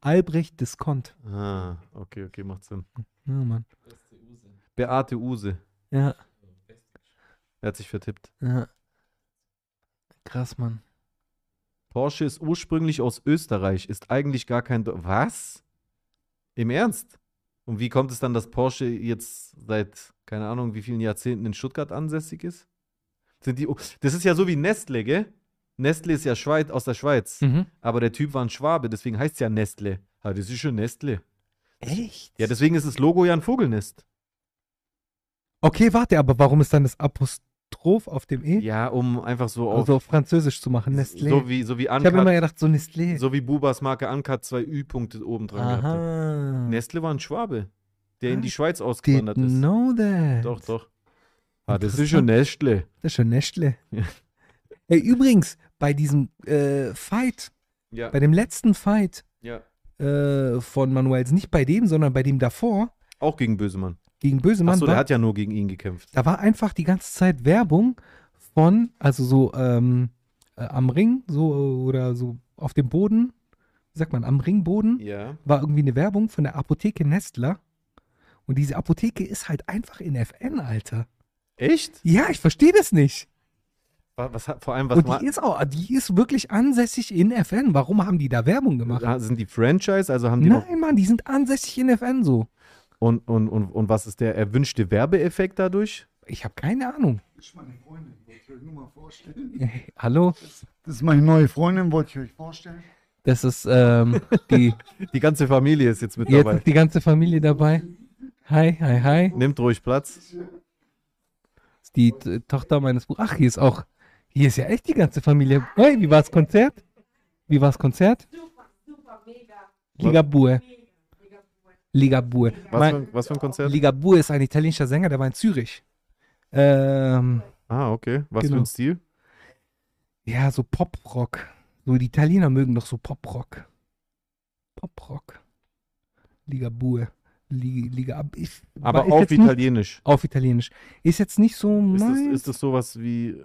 Speaker 3: Albrecht Diskont.
Speaker 2: Ah, okay, okay, macht Sinn.
Speaker 3: Ja, Mann.
Speaker 2: Beate Use.
Speaker 3: Ja,
Speaker 2: Er hat sich vertippt.
Speaker 3: ja. Krass, Mann.
Speaker 2: Porsche ist ursprünglich aus Österreich, ist eigentlich gar kein. Do Was? Im Ernst? Und wie kommt es dann, dass Porsche jetzt seit, keine Ahnung, wie vielen Jahrzehnten in Stuttgart ansässig ist? Sind die, das ist ja so wie Nestle, gell? Nestle ist ja Schweiz, aus der Schweiz.
Speaker 3: Mhm.
Speaker 2: Aber der Typ war ein Schwabe, deswegen heißt es ja Nestle. Ah, das ist schon Nestle.
Speaker 3: Echt?
Speaker 2: Ja, deswegen ist das Logo ja ein Vogelnest.
Speaker 3: Okay, warte, aber warum ist dann das Apostroph auf dem E?
Speaker 2: Ja, um einfach so auf.
Speaker 3: Also auf Französisch zu machen, Nestlé.
Speaker 2: So wie, so wie
Speaker 3: ich habe immer
Speaker 2: Uncut,
Speaker 3: gedacht, so Nestlé.
Speaker 2: so wie Bubas Marke Uncut zwei Ü-Punkte oben dran gehabt hat.
Speaker 3: Aha.
Speaker 2: Nestle war ein Schwabe, der in die
Speaker 3: Ah,
Speaker 2: Schweiz ausgewandert ist.
Speaker 3: know that.
Speaker 2: Doch, doch. Ah, das ist schon Nestle.
Speaker 3: Das ist schon Nestle.
Speaker 2: Ja.
Speaker 3: Ey, übrigens, bei diesem äh, Fight,
Speaker 2: Ja.
Speaker 3: bei dem letzten Fight
Speaker 2: ja.
Speaker 3: äh, von Manuels, nicht bei dem, sondern bei dem davor,
Speaker 2: Auch gegen Bösemann.
Speaker 3: Gegen Bösemann,
Speaker 2: Achso, der
Speaker 3: war,
Speaker 2: hat ja nur gegen ihn gekämpft.
Speaker 3: da war einfach die ganze Zeit Werbung von, also so ähm, äh, am Ring, so äh, oder so auf dem Boden, wie sagt man, am Ringboden,
Speaker 2: Ja.
Speaker 3: war irgendwie eine Werbung von der Apotheke Nestler. Und diese Apotheke ist halt einfach in FN, Alter.
Speaker 2: Echt?
Speaker 3: Ja, ich verstehe das nicht.
Speaker 2: Was, vor allem was
Speaker 3: Und die ist auch, die ist wirklich ansässig in FN. Warum haben die da Werbung gemacht?
Speaker 2: Sind die Franchise, also haben die
Speaker 3: Nein, Mann, die sind ansässig in FN so.
Speaker 2: Und, und, und, und was ist der erwünschte Werbeeffekt dadurch?
Speaker 3: Ich habe keine Ahnung.
Speaker 4: Das ist meine Freundin, wollte ich euch nur mal vorstellen.
Speaker 3: Hey, hallo,
Speaker 4: Das ist meine neue Freundin, wollte ich euch vorstellen.
Speaker 3: das ist ähm, die,
Speaker 2: Die ganze Familie ist jetzt mit
Speaker 3: jetzt
Speaker 2: dabei.
Speaker 3: ist die ganze Familie dabei. Hi, hi, hi.
Speaker 2: Nimmt ruhig Platz.
Speaker 3: Das ist die Tochter meines Bruders. Ach, hier ist auch, hier ist ja echt die ganze Familie. Hey, wie war's Konzert? Wie war's Konzert?
Speaker 6: Super, super, mega,
Speaker 3: Ligabue.
Speaker 6: mega.
Speaker 3: Ligabue.
Speaker 2: Was,
Speaker 3: Mein-
Speaker 2: für, ein- was für ein Konzert?
Speaker 3: Ligabue ist ein italienischer Sänger, der war in Zürich. Ähm,
Speaker 2: Ah, okay. Was für
Speaker 3: Genau.
Speaker 2: ein Stil?
Speaker 3: ja, so Poprock. So die Italiener mögen doch so Poprock. Poprock. Ligabue. Li- Liga, ich,
Speaker 2: Aber auf
Speaker 3: jetzt nicht-
Speaker 2: Italienisch.
Speaker 3: Auf Italienisch. Ist jetzt nicht so
Speaker 2: Ist das, ist das sowas wie,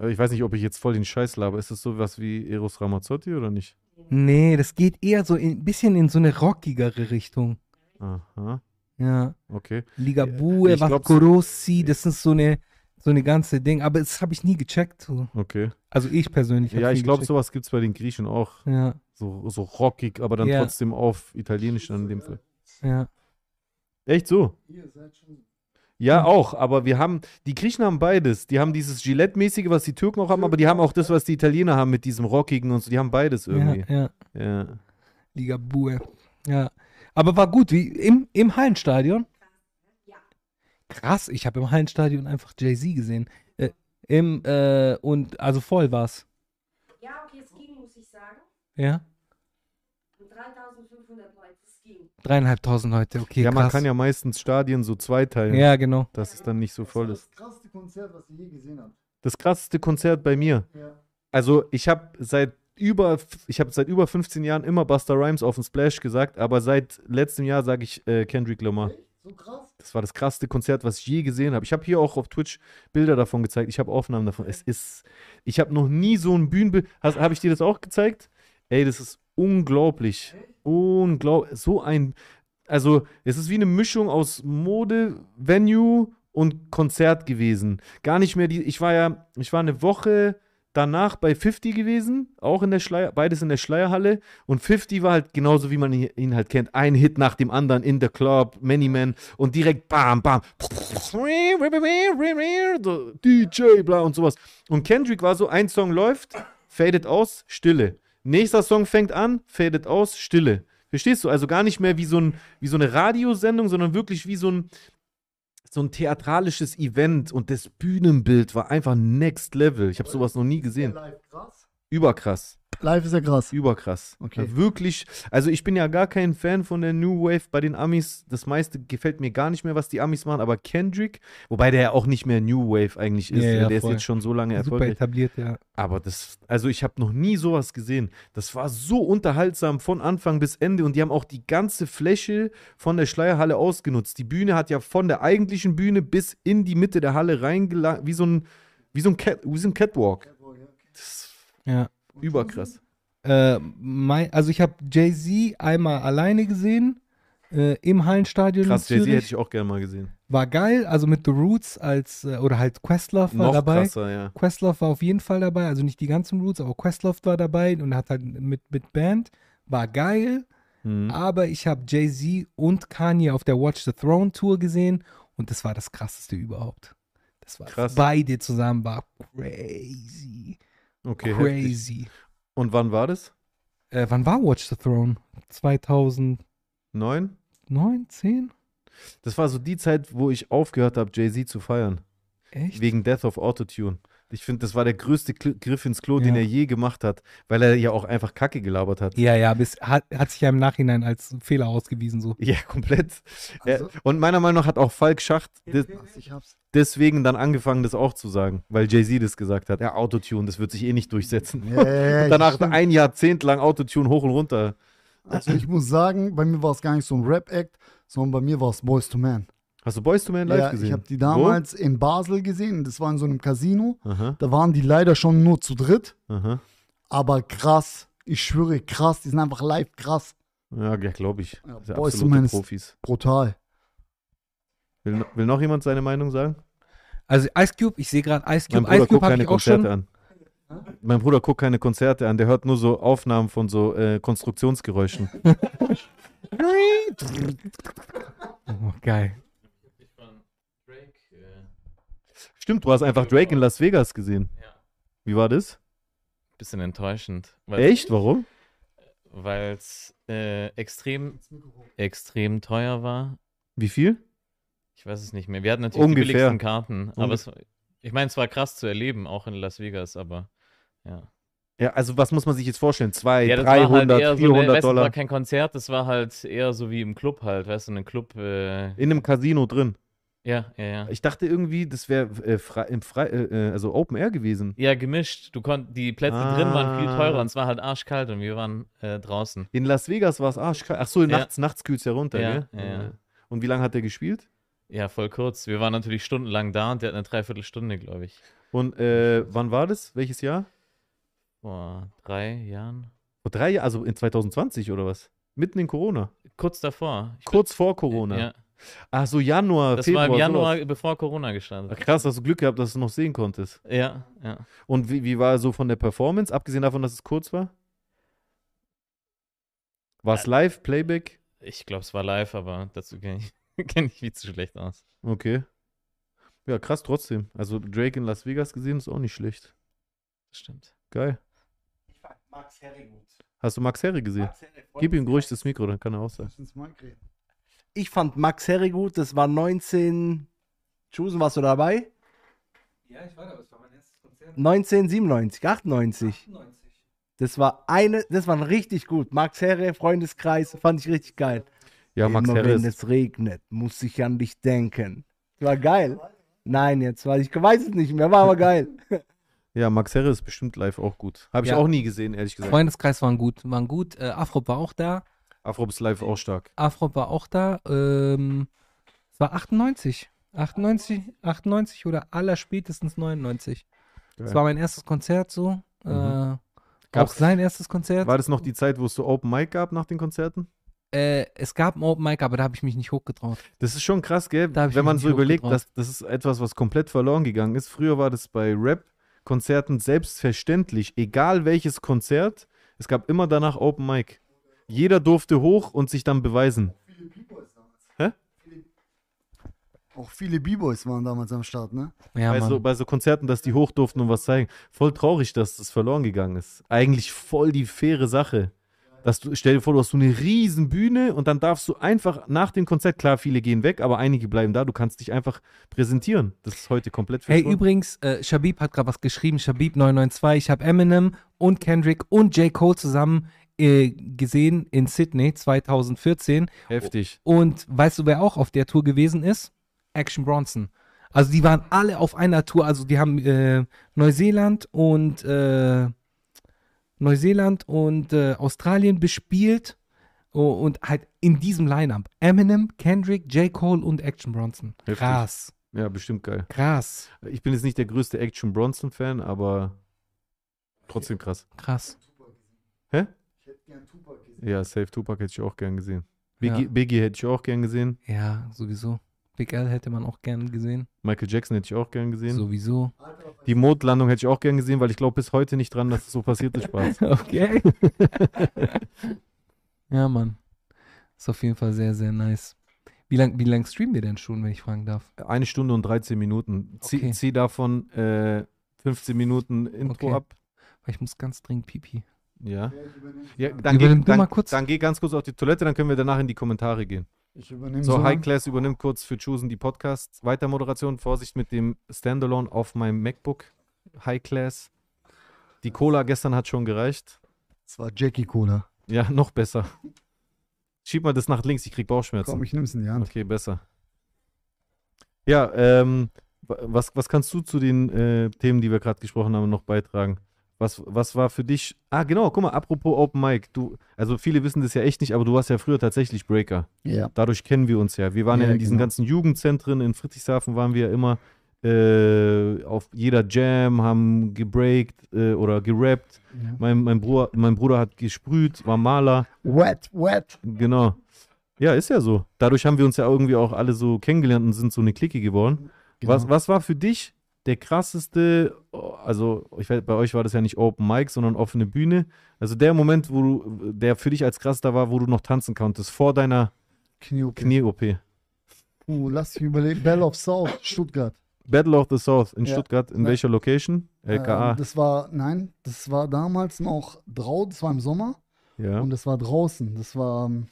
Speaker 2: äh, ich weiß nicht, ob ich jetzt voll den Scheiß laber, ist das sowas wie Eros Ramazzotti oder nicht?
Speaker 3: Nee, das geht eher so ein bisschen in so eine rockigere Richtung.
Speaker 2: Aha,
Speaker 3: Ja.
Speaker 2: okay.
Speaker 3: Ligabue,
Speaker 2: Ich glaub's-
Speaker 3: Vasco Rossi, das ist so eine, so eine ganze Ding. Aber das habe ich nie gecheckt. So.
Speaker 2: Okay.
Speaker 3: Also ich persönlich.
Speaker 2: Ja, ich glaube, sowas gibt es bei den Griechen auch.
Speaker 3: Ja,
Speaker 2: So, so rockig, aber dann
Speaker 3: Ja.
Speaker 2: trotzdem auf Italienisch dann in dem Fall.
Speaker 3: ja.
Speaker 2: Echt so?
Speaker 4: Ihr seid schon.
Speaker 2: Ja, auch, aber wir haben, die Griechen haben beides. Die haben dieses Gillette-mäßige, was die Türken auch haben, aber die haben auch das, was die Italiener haben mit diesem rockigen und so. Die haben beides irgendwie.
Speaker 3: Ja, ja.
Speaker 2: Ja.
Speaker 3: Ligabue. Ja. Aber war gut, wie im, im Hallenstadion.
Speaker 6: Ja.
Speaker 3: Krass, ich habe im Hallenstadion einfach Jay-Z gesehen. Äh, Im, äh, und also voll war's.
Speaker 6: Ja, okay, es ging, muss ich sagen.
Speaker 3: Ja.
Speaker 6: 3500 Leute, es ging.
Speaker 3: Dreieinhalbtausend Leute, okay.
Speaker 2: Ja, man
Speaker 3: krass.
Speaker 2: kann ja meistens Stadien so zweiteilen,
Speaker 3: Ja, genau.
Speaker 2: dass es dann nicht so voll
Speaker 4: das
Speaker 2: ist.
Speaker 4: das krasseste Konzert, was ihr je gesehen habt.
Speaker 2: Das krasseste Konzert bei mir.
Speaker 4: Ja.
Speaker 2: Also, ich habe seit über, ich habe seit über 15 Jahren immer Buster Rhymes auf dem Splash gesagt, aber seit letztem Jahr sage ich äh, Kendrick Lamar.
Speaker 4: Echt? So krass.
Speaker 2: Das war das krasseste Konzert, was ich je gesehen habe. Ich habe hier auch auf Twitch Bilder davon gezeigt. Ich habe Aufnahmen davon. Es ist, ich habe noch nie so ein Bühnenbild. Habe ich dir das auch gezeigt? Ey, das ist unglaublich. Unglaublich. So ein, also es ist wie eine Mischung aus Mode, Venue und Konzert gewesen. Gar nicht mehr die, ich war ja, ich war eine Woche danach bei 50 gewesen, auch in der Schleier, beides in der Schleierhalle. Und 50 war halt genauso, wie man ihn, halt kennt. Ein Hit nach dem anderen in der Club, Many Men und direkt bam, bam. DJ, bla und sowas. Und Kendrick war so, ein Song läuft, fadet aus, Stille. Nächster Song fängt an, fadet aus, Stille. Verstehst du? Also gar nicht mehr wie so, ein, wie so eine Radiosendung, sondern wirklich wie so ein, so ein theatralisches Event und das Bühnenbild war einfach next level. Ich habe sowas noch nie gesehen. Überkrass.
Speaker 4: Live ist ja krass.
Speaker 2: Überkrass.
Speaker 4: Okay.
Speaker 2: Ja, wirklich. Also ich bin ja gar kein Fan von der New Wave bei den Amis. Das meiste gefällt mir gar nicht mehr, was die Amis machen. Aber Kendrick, wobei der ja auch nicht mehr New Wave eigentlich ist.
Speaker 3: Ja, ja,
Speaker 2: der
Speaker 3: voll.
Speaker 2: ist jetzt schon so lange
Speaker 3: Super
Speaker 2: erfolgreich.
Speaker 3: etabliert, ja.
Speaker 2: Aber das, also ich habe noch nie sowas gesehen. Das war so unterhaltsam von Anfang bis Ende und die haben auch die ganze Fläche von der Schleierhalle ausgenutzt. Die Bühne hat ja von der eigentlichen Bühne bis in die Mitte der Halle reingelangt, wie so ein, wie so ein, Cat, wie so ein Catwalk. Das
Speaker 3: Ja.
Speaker 2: Überkrass.
Speaker 3: Äh, mein, also ich habe Jay-Z einmal alleine gesehen äh, im Hallenstadion
Speaker 2: Krass, Jay-Z hätte ich auch gerne mal gesehen.
Speaker 3: War geil, also mit The Roots als, äh, oder halt Questlove war
Speaker 2: Noch
Speaker 3: dabei.
Speaker 2: krasser, ja.
Speaker 3: Questlove war auf jeden Fall dabei, also nicht die ganzen Roots, aber Questlove war dabei und hat halt mit, mit Band. War geil,
Speaker 2: Mhm.
Speaker 3: aber ich habe Jay-Z und Kanye auf der Watch the Throne Tour gesehen und das war das krasseste überhaupt. Das war
Speaker 2: Krass.
Speaker 3: beide zusammen war crazy.
Speaker 2: Okay, heftig.
Speaker 3: crazy.
Speaker 2: Und wann war das?
Speaker 3: Äh, wann war Watch the Throne? 2009,
Speaker 2: Neun?
Speaker 3: 10?
Speaker 2: Das war so die Zeit, wo ich aufgehört habe, Jay-Z zu feiern.
Speaker 3: Echt?
Speaker 2: Wegen Death of Autotune. Ich finde, das war der größte Kl Griff ins Klo,
Speaker 3: Ja.
Speaker 2: den er je gemacht hat, weil er ja auch einfach Kacke gelabert hat.
Speaker 3: Ja, ja, bis, hat, hat sich ja im Nachhinein als Fehler ausgewiesen so.
Speaker 2: Ja, komplett.
Speaker 4: Also-
Speaker 2: ja, und meiner Meinung nach hat auch Falk Schacht des,
Speaker 4: Ich hab's.
Speaker 2: deswegen dann angefangen, das auch zu sagen, weil Jay-Z das gesagt hat. Ja, Autotune, das wird sich eh nicht durchsetzen.
Speaker 4: Ja, ja, ja,
Speaker 2: und danach
Speaker 4: stimmt.
Speaker 2: ein Jahrzehnt lang Autotune hoch und runter.
Speaker 4: Also ich muss sagen, bei mir war es gar nicht so ein Rap-Act, sondern bei mir war es Boys to Man.
Speaker 2: Hast du Boys to Man live
Speaker 4: ja,
Speaker 2: gesehen?
Speaker 4: ich habe die damals in Basel gesehen. Das war in so einem Casino.
Speaker 2: Wo? Aha,
Speaker 4: Da waren die leider schon nur zu dritt.
Speaker 2: aha.
Speaker 4: Aber krass. Ich schwöre, krass. Die sind einfach live krass.
Speaker 2: Ja, glaube ich.
Speaker 4: Ja, Boys to Man ist
Speaker 2: Profis.
Speaker 4: brutal.
Speaker 2: Will, will noch jemand seine Meinung sagen?
Speaker 3: Also Ice Cube, ich sehe gerade Ice
Speaker 2: Mein
Speaker 3: Cube.
Speaker 2: Bruder
Speaker 3: Ice Cube
Speaker 2: guckt
Speaker 3: habe
Speaker 2: keine
Speaker 3: ich auch schon.
Speaker 2: Konzerte an. Mein Bruder guckt keine Konzerte an, der hört nur so Aufnahmen von so äh, Konstruktionsgeräuschen.
Speaker 3: Oh, geil.
Speaker 5: Ich von Drake, äh,
Speaker 2: Stimmt, du hast einfach Drake in Las Vegas gesehen.
Speaker 5: Ja.
Speaker 2: Wie war das?
Speaker 5: bisschen enttäuschend.
Speaker 2: Echt? Warum?
Speaker 5: Weil es äh, extrem, extrem teuer war.
Speaker 2: Wie viel?
Speaker 5: Ich weiß es nicht mehr. Wir hatten natürlich
Speaker 2: Ungefähr.
Speaker 5: die billigsten Karten. Aber es, ich meine, es war krass zu erleben, auch in Las Vegas, aber ja.
Speaker 2: Ja, also was muss man sich jetzt vorstellen? Zwei,
Speaker 5: Ja, das war
Speaker 2: 300,
Speaker 5: halt eher so,
Speaker 2: 400
Speaker 5: eine, weißt, du, das
Speaker 2: Dollar
Speaker 5: war kein Konzert, das war halt eher so wie im Club halt, weißt du, ein Club, äh,
Speaker 2: in einem Casino drin.
Speaker 5: Ja, ja, ja.
Speaker 2: Ich dachte irgendwie, das wäre äh, frei, im frei, äh, äh, also Open Air gewesen.
Speaker 5: Ja, gemischt. Du konnt, die Plätze drin waren viel
Speaker 2: Ah.
Speaker 5: teurer und es war halt arschkalt und wir waren äh, draußen.
Speaker 2: In Las Vegas war es arschkalt. Ach so,
Speaker 5: Ja.
Speaker 2: nachts, nachts kühlt es ja runter,
Speaker 5: Ja,
Speaker 2: gell?
Speaker 5: ja, ja.
Speaker 2: Und wie lange hat der gespielt?
Speaker 5: Ja, voll kurz. Wir waren natürlich stundenlang da und der hat eine Dreiviertelstunde, glaube ich.
Speaker 2: Und äh, wann war das? Welches Jahr?
Speaker 5: Vor drei Jahren.
Speaker 2: Vor drei Jahren, also in 2020 oder was? Mitten in Corona.
Speaker 5: Kurz davor. Ich
Speaker 2: Kurz vor Corona.
Speaker 5: Ja,
Speaker 2: Ach so, Januar,
Speaker 5: das
Speaker 2: Februar.
Speaker 5: war im Januar,
Speaker 2: sowas.
Speaker 5: bevor Corona
Speaker 2: Ach,
Speaker 5: gestartet.
Speaker 2: krass, hast du Glück gehabt, dass du es noch sehen konntest.
Speaker 5: Ja, ja.
Speaker 2: Und wie, wie war er so von der Performance, abgesehen davon, dass es kurz war? War es live, Playback?
Speaker 5: Ich glaube, es war live, aber dazu kenne ich, kenn ich viel zu schlecht aus.
Speaker 2: Okay. Ja, krass trotzdem. Also Drake in Las Vegas gesehen, ist auch nicht schlecht.
Speaker 5: Das stimmt.
Speaker 2: Geil.
Speaker 7: Ich fand Max Herre gut.
Speaker 2: Hast du Max Herre gesehen?
Speaker 7: Max Herre,
Speaker 2: Gib ihm ruhig das Mikro, dann kann er auch sagen.
Speaker 4: Lass uns mal reden.
Speaker 7: Ich fand Max Herre gut. Das war 19. Chusen, warst du dabei?
Speaker 3: Ja, ich war da, das war mein erstes Konzert.
Speaker 7: 1997, 98. Das war eine, das war richtig gut. Max Herre, Freundeskreis, fand ich richtig geil.
Speaker 2: Ja, Max
Speaker 7: Immer
Speaker 2: Herre
Speaker 7: wenn
Speaker 2: ist,
Speaker 7: es regnet, muss ich an dich denken. War geil. Nein, jetzt weiß ich, weiß es nicht mehr, war aber geil.
Speaker 2: ja, Max Herre ist bestimmt live auch gut. Habe ich
Speaker 3: Ja.
Speaker 2: auch nie gesehen, ehrlich gesagt.
Speaker 3: Freundeskreis waren gut, waren gut. Äh, Afrop war auch da.
Speaker 2: Afrop ist live auch stark.
Speaker 3: Afrop war auch da. Ähm, Es war 98. 98, 98 oder allerspätestens 99. Das
Speaker 2: Geil.
Speaker 3: war mein erstes Konzert so. Äh, auch sein erstes Konzert.
Speaker 2: War das noch die Zeit, wo es so Open Mic gab nach den Konzerten?
Speaker 3: Äh, es gab ein Open Mic, aber da habe ich mich nicht hochgetraut.
Speaker 2: Das ist schon krass, gell? Wenn man so überlegt, dass das ist etwas, was komplett verloren gegangen ist. Früher war das bei Rap-Konzerten selbstverständlich, egal welches Konzert, es gab immer danach Open Mic. Jeder durfte hoch und sich dann beweisen.
Speaker 4: Auch viele B-Boys waren damals am Start, ne?
Speaker 3: Ja,
Speaker 2: bei,
Speaker 3: Mann.
Speaker 2: so, bei so Konzerten, dass die hoch durften und was zeigen. Voll traurig, dass das verloren gegangen ist. Eigentlich voll die faire Sache. Dass du, stell dir vor, du hast so eine riesen Bühne und dann darfst du einfach nach dem Konzert, klar, viele gehen weg, aber einige bleiben da, du kannst dich einfach präsentieren. Das ist heute komplett
Speaker 3: Hey, übrigens, äh, Shabib hat gerade was geschrieben. Shabib992. Ich habe Eminem und Kendrick und J. Cole zusammen äh, gesehen in Sydney 2014.
Speaker 2: Heftig.
Speaker 3: Und weißt du, wer auch auf der Tour gewesen ist? Action Bronson. Also die waren alle auf einer Tour. Also die haben äh, Neuseeland und äh, Neuseeland und äh, Australien bespielt. Oh, und halt in diesem Line-Up. Eminem, Kendrick, J. Cole und Action Bronson.
Speaker 2: Heftig.
Speaker 3: Krass.
Speaker 2: Ja, bestimmt geil.
Speaker 3: Krass.
Speaker 2: Ich bin jetzt nicht der größte Action Bronson-Fan, aber trotzdem krass.
Speaker 3: Krass.
Speaker 4: Hätte gern Tupac gesehen.
Speaker 2: Ja, Safe Tupac hätte ich auch gern gesehen. Biggie,
Speaker 3: Ja.
Speaker 2: Biggie hätte ich auch gern gesehen.
Speaker 3: Ja, sowieso. Big L hätte man auch gern gesehen.
Speaker 2: Michael Jackson hätte ich auch gern gesehen.
Speaker 3: Sowieso.
Speaker 2: Die Mondlandung hätte ich auch gern gesehen, weil ich glaube bis heute nicht dran, dass es so passiert ist, Spaß.
Speaker 3: Okay. ja, Mann. Ist auf jeden Fall sehr, sehr nice. Wie lang, wie lang streamen wir denn schon, wenn ich fragen darf?
Speaker 2: Eine Stunde und 13 Minuten. Zieh,
Speaker 3: Okay.
Speaker 2: zieh davon äh, 15 Minuten Intro
Speaker 3: Okay.
Speaker 2: ab.
Speaker 3: Weil ich muss ganz dringend pipi.
Speaker 2: Ja. ja dann, geh, dann,
Speaker 3: mal kurz.
Speaker 2: dann geh ganz kurz auf die Toilette, dann können wir danach in die Kommentare gehen.
Speaker 4: Ich übernehme
Speaker 2: So,
Speaker 4: so
Speaker 2: High. Class übernimmt kurz für Chosen die Podcasts. Weitermoderation, Vorsicht mit dem Standalone auf meinem MacBook. High Class. Die Cola gestern hat schon gereicht.
Speaker 4: Das war Jackie Cola.
Speaker 2: Ja, noch besser. Schieb mal das nach links, ich krieg Bauchschmerzen.
Speaker 4: Komm, ich nehme es in die Hand.
Speaker 2: Okay, besser. Ja, ähm, wa- was, was kannst du zu den äh, Themen, die wir gerade gesprochen haben, noch beitragen? Was, was war für dich? Ah, genau, guck mal, apropos Open Mic. Du, also viele wissen das ja echt nicht, aber du warst ja früher tatsächlich Breaker.
Speaker 4: Ja.
Speaker 2: Dadurch kennen wir uns ja. Wir waren ja,
Speaker 4: Ja,
Speaker 2: in diesen
Speaker 4: genau.
Speaker 2: ganzen Jugendzentren in Friedrichshafen, waren wir ja immer äh, auf jeder Jam, haben gebreakt äh, oder gerappt.
Speaker 4: ja.
Speaker 2: Mein, mein, Bruder, mein Bruder hat gesprüht, war Maler.
Speaker 4: Wet, wet.
Speaker 2: Genau. Ja, ist ja so. Dadurch haben wir uns ja irgendwie auch alle so kennengelernt und sind so eine Clique geworden.
Speaker 4: Genau.
Speaker 2: Was, was war für dich der krasseste, also ich weiß, bei euch war das ja nicht Open Mic, sondern offene Bühne. Also der Moment, wo du, der für dich als krassester war, wo du noch tanzen konntest, vor deiner
Speaker 4: Knie.
Speaker 2: Knie-OP.
Speaker 4: Uh, lass mich überlegen. Bell of South, Stuttgart.
Speaker 2: Battle of the South in
Speaker 4: Ja.
Speaker 2: Stuttgart. In
Speaker 4: Ja.
Speaker 2: welcher Location? LKA.
Speaker 4: Ähm, das war, nein, das war damals noch draußen, das war im Sommer
Speaker 2: ja.
Speaker 4: und das war draußen. Das war, ähm,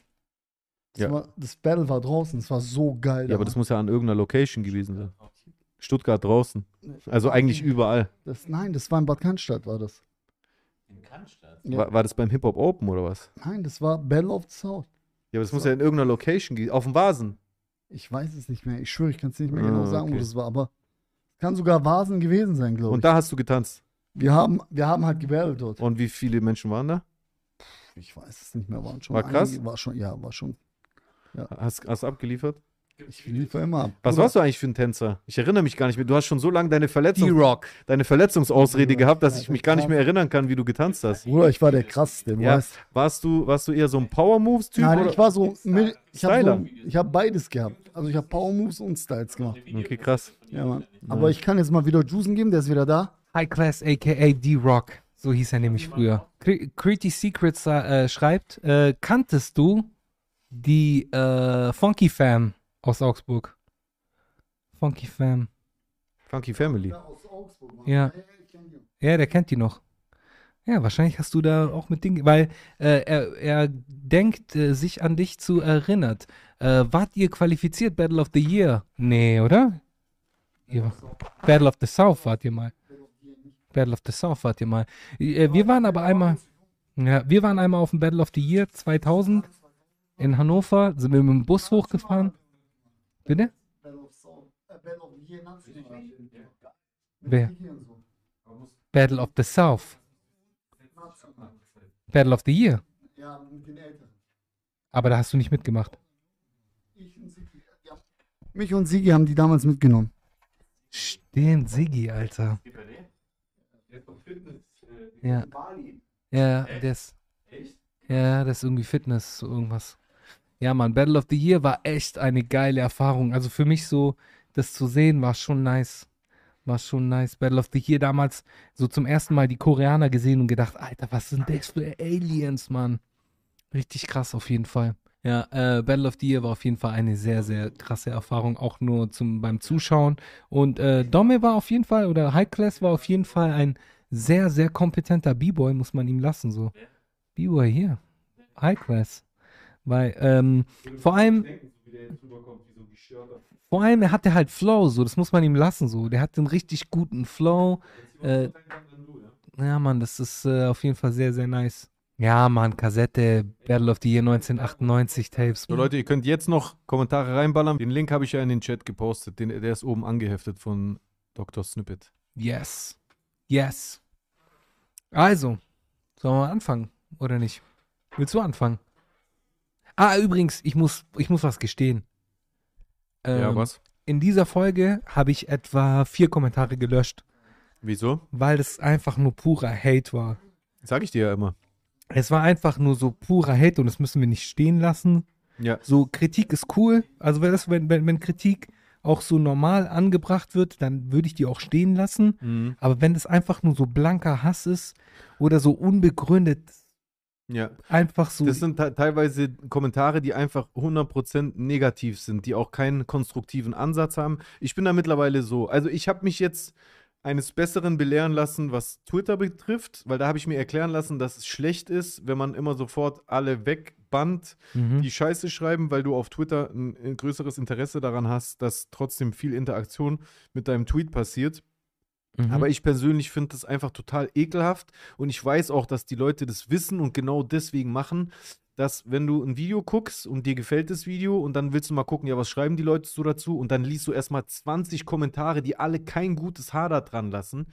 Speaker 4: das,
Speaker 2: Ja.
Speaker 4: war, das Battle war draußen, das war so geil.
Speaker 2: ja, aber das muss ja an irgendeiner Location gewesen sein. Stuttgart draußen. Also eigentlich überall.
Speaker 4: das, Nein, das war in Bad Cannstatt, war das.
Speaker 5: In Cannstatt.
Speaker 4: Ja.
Speaker 2: War, war das beim Hip-Hop Open oder was?
Speaker 4: Nein, das war Battle of the South.
Speaker 2: Ja, aber das muss ja in irgendeiner Location gehen. Auf dem Vasen.
Speaker 4: Ich weiß es nicht mehr. Ich schwöre, ich kann es nicht mehr
Speaker 2: Ah,
Speaker 4: genau sagen, wo
Speaker 2: okay.
Speaker 4: das war, aber es kann sogar Vasen gewesen sein, glaube
Speaker 2: Und
Speaker 4: ich.
Speaker 2: da hast du getanzt.
Speaker 4: Wir haben, wir haben halt gebattelt dort.
Speaker 2: Und wie viele Menschen waren da?
Speaker 4: Ich weiß es nicht mehr, waren schon
Speaker 2: War krass?
Speaker 4: einige- War schon, ja, war schon.
Speaker 2: Hast, hast du abgeliefert?
Speaker 4: Ich liefere immer ab.
Speaker 2: Was warst du eigentlich für ein Tänzer? Ich erinnere mich gar nicht mehr. Du hast schon so lange deine, Verletzung,
Speaker 3: D-Rock.
Speaker 2: deine Verletzungsausrede gehabt, dass ich mich gar nicht mehr erinnern kann, wie du getanzt hast.
Speaker 4: Bruder, ich war der krasseste, du
Speaker 2: Ja,
Speaker 4: weißt.
Speaker 2: Warst du, warst du eher so ein Power-Moves-Typ?
Speaker 4: Nein,
Speaker 2: oder?
Speaker 4: ich war so, ich habe
Speaker 2: Styler.
Speaker 4: so, ich hab beides gehabt. Also ich habe Power Moves und Styles gemacht.
Speaker 2: Okay, krass.
Speaker 4: Ja, Mann. Aber ich kann jetzt mal wieder Juicen geben, der ist wieder da.
Speaker 3: High Class, aka D-Rock. So hieß er nämlich früher. Creety Secrets äh, schreibt, äh, kanntest du die äh, Funky Fam aus Augsburg? Funky Fam.
Speaker 2: Funky Family.
Speaker 3: Ja. Ja, der kennt die noch. Ja, wahrscheinlich hast du da auch mit Dingen, weil äh, er, er denkt, äh, sich an dich zu erinnert. Äh, wart ihr qualifiziert Battle of the Year? Nee, oder? Ihr, Battle of the South wart ihr mal. Battle of the South wart ihr mal. Äh, wir waren aber einmal, ja, wir waren einmal auf dem Battle of the Year 2000 in Hannover, sind wir mit dem Bus hochgefahren. Bitte? Wer? Battle of the South. Battle of the Year.
Speaker 4: Ja, mit den Älteren.
Speaker 3: Aber da hast du nicht mitgemacht.
Speaker 4: Ich und Siki, ja. Mich und Sigi haben die damals mitgenommen.
Speaker 3: Stimmt, Siggi, Alter. Ja. Ja, der ist. Ja, das ist irgendwie Fitness, so irgendwas. Ja, Mann, Battle of the Year war echt eine geile Erfahrung. Also für mich so, das zu sehen, war schon nice. War schon nice. Battle of the Year damals so zum ersten Mal die Koreaner gesehen und gedacht, Alter, was sind das für Aliens, Mann? Richtig krass auf jeden Fall. Ja, äh, Battle of the Year war auf jeden Fall eine sehr, sehr krasse Erfahrung, auch nur zum, beim Zuschauen. Und äh, Dome war auf jeden Fall, oder High Class war auf jeden Fall ein sehr, sehr kompetenter B-Boy, muss man ihm lassen, so. B-Boy hier. High Class. Weil, ähm, vor allem, vor allem, er hatte halt Flow, so, das muss man ihm lassen, so. Der hat einen richtig guten Flow. Äh, ja, Mann, das ist äh, auf jeden Fall sehr, sehr nice. Ja, Mann, Kassette, Battle of the Year 1998 Tapes.
Speaker 2: So, Leute, ihr könnt jetzt noch Kommentare reinballern. Den Link habe ich ja in den Chat gepostet. Den, der ist oben angeheftet von Dr. Snippet.
Speaker 3: Yes. Yes. Also, sollen wir anfangen oder nicht? Willst du anfangen? Ah, übrigens, ich muss, ich muss was gestehen.
Speaker 2: ja,
Speaker 3: Ähm,
Speaker 2: was?
Speaker 3: In dieser Folge habe ich etwa vier Kommentare gelöscht,
Speaker 2: Wieso?
Speaker 3: weil es einfach nur purer Hate war.
Speaker 2: Sag ich dir ja immer.
Speaker 3: Es war einfach nur so purer Hate und das müssen wir nicht stehen lassen.
Speaker 2: Ja.
Speaker 3: So, Kritik ist cool. Also, wenn, das, wenn, wenn, wenn Kritik auch so normal angebracht wird, dann würde ich die auch stehen lassen.
Speaker 2: Mhm.
Speaker 3: Aber wenn das einfach nur so blanker Hass ist oder so unbegründet,
Speaker 2: Ja.
Speaker 3: einfach so.
Speaker 2: Das sind te- teilweise Kommentare, die einfach 100% negativ sind, die auch keinen konstruktiven Ansatz haben. Ich bin da mittlerweile so. Also ich habe mich jetzt eines Besseren belehren lassen, was Twitter betrifft, weil da habe ich mir erklären lassen, dass es schlecht ist, wenn man immer sofort alle wegbannt,
Speaker 3: Mhm.
Speaker 2: die Scheiße schreiben, weil du auf Twitter ein, ein größeres Interesse daran hast, dass trotzdem viel Interaktion mit deinem Tweet passiert.
Speaker 3: Mhm.
Speaker 2: Aber ich persönlich finde das einfach total ekelhaft und ich weiß auch, dass die Leute das wissen und genau deswegen machen, dass wenn du ein Video guckst und dir gefällt das Video und dann willst du mal gucken, ja, was schreiben die Leute so dazu und dann liest du erstmal 20 Kommentare, die alle kein gutes Haar da dran lassen,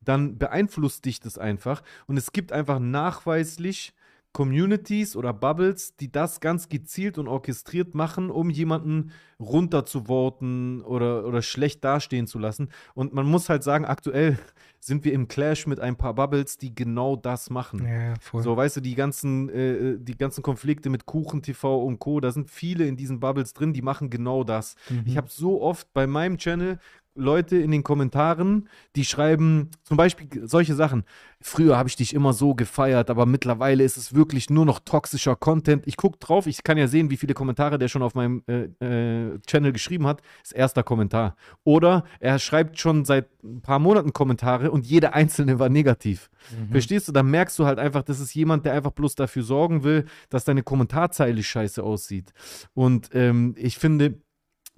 Speaker 2: dann beeinflusst dich das einfach und es gibt einfach nachweislich Communities oder Bubbles, die das ganz gezielt und orchestriert machen, um jemanden runterzuvoten oder, oder schlecht dastehen zu lassen. Und man muss halt sagen, aktuell sind wir im Clash mit ein paar Bubbles, die genau das machen.
Speaker 3: ja, voll.
Speaker 2: So, weißt du, die ganzen, äh, die ganzen Konflikte mit Kuchen TV und Co., da sind viele in diesen Bubbles drin, die machen genau das.
Speaker 3: Mhm.
Speaker 2: Ich habe so oft bei meinem Channel Leute in den Kommentaren, die schreiben zum Beispiel solche Sachen. Früher habe ich dich immer so gefeiert, aber mittlerweile ist es wirklich nur noch toxischer Content. Ich gucke drauf, ich kann ja sehen, wie viele Kommentare der schon auf meinem äh, äh, Channel geschrieben hat. Das erster Kommentar. Oder er schreibt schon seit ein paar Monaten Kommentare und jeder einzelne war negativ.
Speaker 3: Mhm.
Speaker 2: Verstehst du? Dann merkst du halt einfach, das ist jemand, der einfach bloß dafür sorgen will, dass deine Kommentarzeile scheiße aussieht. Und ähm, ich finde,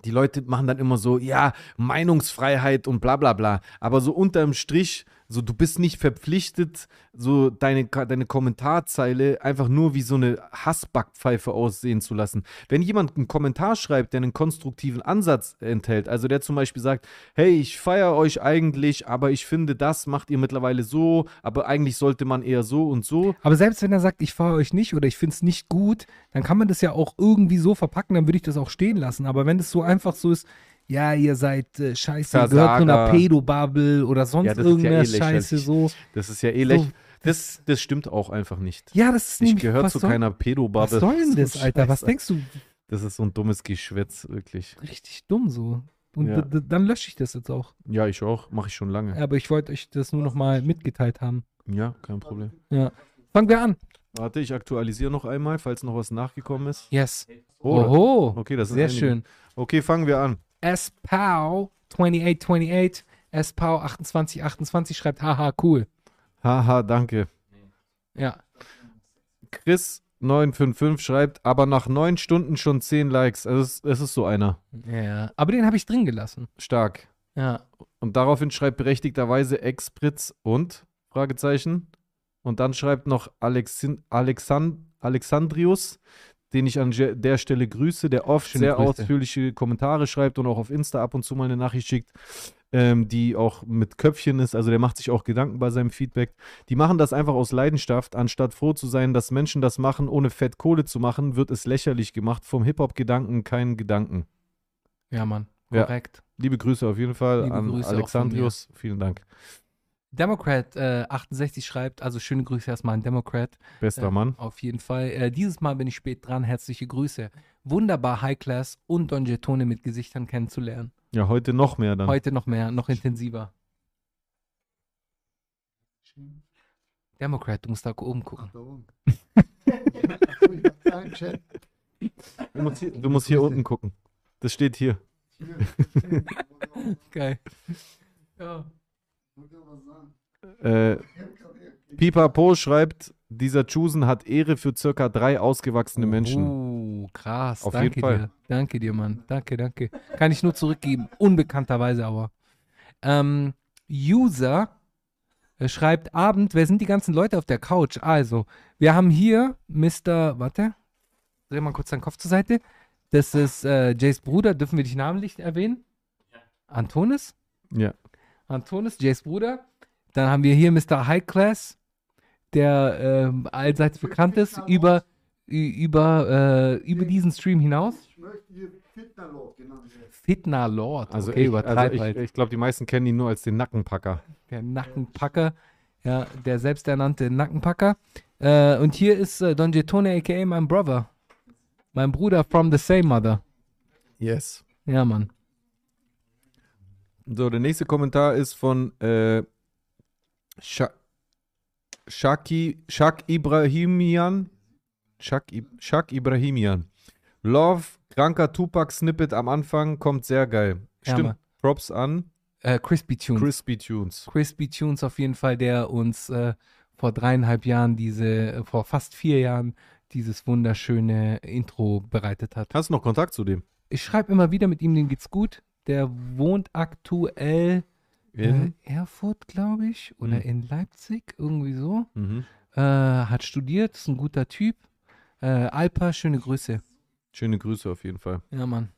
Speaker 2: die Leute machen dann immer so, ja, Meinungsfreiheit und bla bla bla. Aber so unterm Strich, so du bist nicht verpflichtet, so deine, deine Kommentarzeile einfach nur wie so eine Hassbackpfeife aussehen zu lassen. Wenn jemand einen Kommentar schreibt, der einen konstruktiven Ansatz enthält, also der zum Beispiel sagt, hey, ich feiere euch eigentlich, aber ich finde, das macht ihr mittlerweile so, aber eigentlich sollte man eher so und so.
Speaker 3: Aber selbst wenn er sagt, ich fahre euch nicht oder ich finde es nicht gut, dann kann man das ja auch irgendwie so verpacken, dann würde ich das auch stehen lassen. Aber wenn es so einfach so ist, ja, ihr seid äh, scheiße, ihr gehört zu einer
Speaker 2: Versager.
Speaker 3: Pedobubble oder sonst
Speaker 2: Ja, ist ja eh
Speaker 3: Scheiße so.
Speaker 2: Das ist ja eh lächerlich.
Speaker 3: So,
Speaker 2: Das, das stimmt auch einfach nicht.
Speaker 3: Ja, das ist
Speaker 2: Ich
Speaker 3: nämlich,
Speaker 2: gehöre
Speaker 3: was
Speaker 2: zu
Speaker 3: soll,
Speaker 2: keiner
Speaker 3: Was
Speaker 2: Pedobubble.
Speaker 3: soll denn das,
Speaker 2: So
Speaker 3: Alter? Was denkst du?
Speaker 2: Das ist so ein dummes Geschwätz, wirklich.
Speaker 3: Richtig dumm so. Und
Speaker 2: Ja.
Speaker 3: dann lösche ich das jetzt auch.
Speaker 2: Ja, ich auch. Mache ich schon lange.
Speaker 3: Aber ich wollte euch das nur noch mal mitgeteilt haben.
Speaker 2: Ja, kein Problem.
Speaker 3: Ja. Fangen wir an.
Speaker 2: Warte, ich aktualisiere noch einmal, falls noch was nachgekommen ist.
Speaker 3: Yes.
Speaker 2: Oh,
Speaker 3: Oho.
Speaker 2: okay, das sind
Speaker 3: Sehr
Speaker 2: einige.
Speaker 3: schön.
Speaker 2: Okay, fangen wir an.
Speaker 3: SPOW 2828, SPOW 2828 schreibt, haha, cool.
Speaker 2: Haha, danke.
Speaker 3: Ja.
Speaker 2: Chris955 schreibt, aber nach neun Stunden schon zehn Likes. Also es, es ist so einer.
Speaker 3: Ja. Aber den habe ich drin gelassen.
Speaker 2: Stark.
Speaker 3: Ja.
Speaker 2: Und daraufhin schreibt berechtigterweise Expritz und? Fragezeichen. Und dann schreibt noch Alexin, Alexand, Alexandrius, den ich an der Stelle grüße, der oft
Speaker 3: Schöne
Speaker 2: sehr
Speaker 3: Grüße.
Speaker 2: ausführliche Kommentare schreibt und auch auf Insta ab und zu mal eine Nachricht schickt, ähm, die auch mit Köpfchen ist. Also der macht sich auch Gedanken bei seinem Feedback. Die machen das einfach aus Leidenschaft. Anstatt froh zu sein, dass Menschen das machen, ohne Fett Kohle zu machen, wird es lächerlich gemacht. Vom Hip-Hop-Gedanken kein Gedanken.
Speaker 3: Ja, Mann.
Speaker 2: Ja.
Speaker 3: Korrekt.
Speaker 2: Liebe Grüße auf jeden Fall
Speaker 3: Liebe
Speaker 2: an
Speaker 3: Grüße
Speaker 2: Alexandrius. Vielen Dank.
Speaker 3: Democrat äh, 68 schreibt, also schöne Grüße erstmal an Democrat.
Speaker 2: Bester
Speaker 3: Äh,
Speaker 2: Mann.
Speaker 3: Auf jeden Fall. Äh, dieses Mal bin ich spät dran. Herzliche Grüße. Wunderbar High Class und Don Getone mit Gesichtern kennenzulernen.
Speaker 2: Ja, heute noch mehr dann.
Speaker 3: Heute noch mehr, noch intensiver. Democrat, du musst da oben gucken.
Speaker 4: Da oben.
Speaker 2: Du musst hier, du musst hier unten gucken. Das steht hier.
Speaker 4: Hier.
Speaker 3: Geil. Ja.
Speaker 2: Äh, Pipapo schreibt, dieser Chusen hat Ehre für circa drei ausgewachsene Menschen.
Speaker 3: Uh, krass.
Speaker 2: Auf
Speaker 3: danke
Speaker 2: jeden Fall.
Speaker 3: dir. Danke dir, Mann. Danke, danke. Kann ich nur zurückgeben. Unbekannterweise aber. Ähm, User äh, schreibt Abend, wer sind die ganzen Leute auf der Couch? Also, wir haben hier Mr. Warte. Dreh mal kurz deinen Kopf zur Seite. Das ist äh, Jays Bruder. Dürfen wir dich namentlich erwähnen? Antonis?
Speaker 2: Ja.
Speaker 3: Antonis, Jays Bruder. Dann haben wir hier Mr. High Class, der ähm, allseits bekannt ist, über, über, äh, über diesen Stream hinaus.
Speaker 4: Ich möchte hier Fitnerlord genannt werden.
Speaker 3: Fitna Lord.
Speaker 2: Also
Speaker 3: okay,
Speaker 2: ich, also ich,
Speaker 3: halt.
Speaker 2: ich glaube, die meisten kennen ihn nur als den Nackenpacker.
Speaker 3: Der Nackenpacker. Ja, der selbsternannte Nackenpacker. Äh, und hier ist äh, Don Getone, a.k.a. mein Brother. Mein Bruder from the same mother.
Speaker 2: Yes.
Speaker 3: Ja, Mann.
Speaker 2: So, der nächste Kommentar ist von äh, Sha Shaki, Shak Ibrahimian. Shak, I- Shak Ibrahimian. Love, kranker Tupac-Snippet am Anfang, kommt sehr geil.
Speaker 3: Ja,
Speaker 2: Stimmt.
Speaker 3: Mann.
Speaker 2: Props an
Speaker 3: Äh, Crispy Tunes.
Speaker 2: Crispy Tunes.
Speaker 3: Crispy Tunes auf jeden Fall, der uns äh, vor dreieinhalb Jahren diese, äh, vor fast vier Jahren dieses wunderschöne Intro bereitet hat.
Speaker 2: Hast du noch Kontakt zu dem?
Speaker 3: Ich schreibe immer wieder mit ihm, dem geht's gut. Der wohnt aktuell in Erfurt, glaube ich, oder
Speaker 2: Mhm.
Speaker 3: in Leipzig, irgendwie so.
Speaker 2: Mhm.
Speaker 3: Äh, hat studiert, ist ein guter Typ. Äh, Alpa, schöne Grüße.
Speaker 2: Schöne Grüße auf jeden Fall.
Speaker 3: Ja, Mann.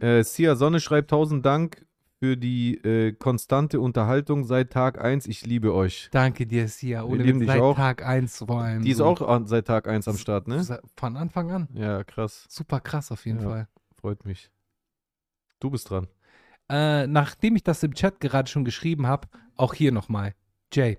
Speaker 2: Äh, Sia Sonne schreibt tausend Dank für die äh, konstante Unterhaltung seit Tag 1. Ich liebe euch.
Speaker 3: Danke dir, Sia. Witz,
Speaker 2: dich
Speaker 3: seit
Speaker 2: auch.
Speaker 3: Tag 1 vor allem.
Speaker 2: Die ist
Speaker 3: so.
Speaker 2: auch an, seit Tag 1 am Start, ne?
Speaker 3: Von Anfang an.
Speaker 2: Ja, krass.
Speaker 3: Super krass auf jeden
Speaker 2: Ja.
Speaker 3: Fall.
Speaker 2: Freut mich. Du bist dran.
Speaker 3: Äh, nachdem ich das im Chat gerade schon geschrieben habe, auch hier nochmal. Jay,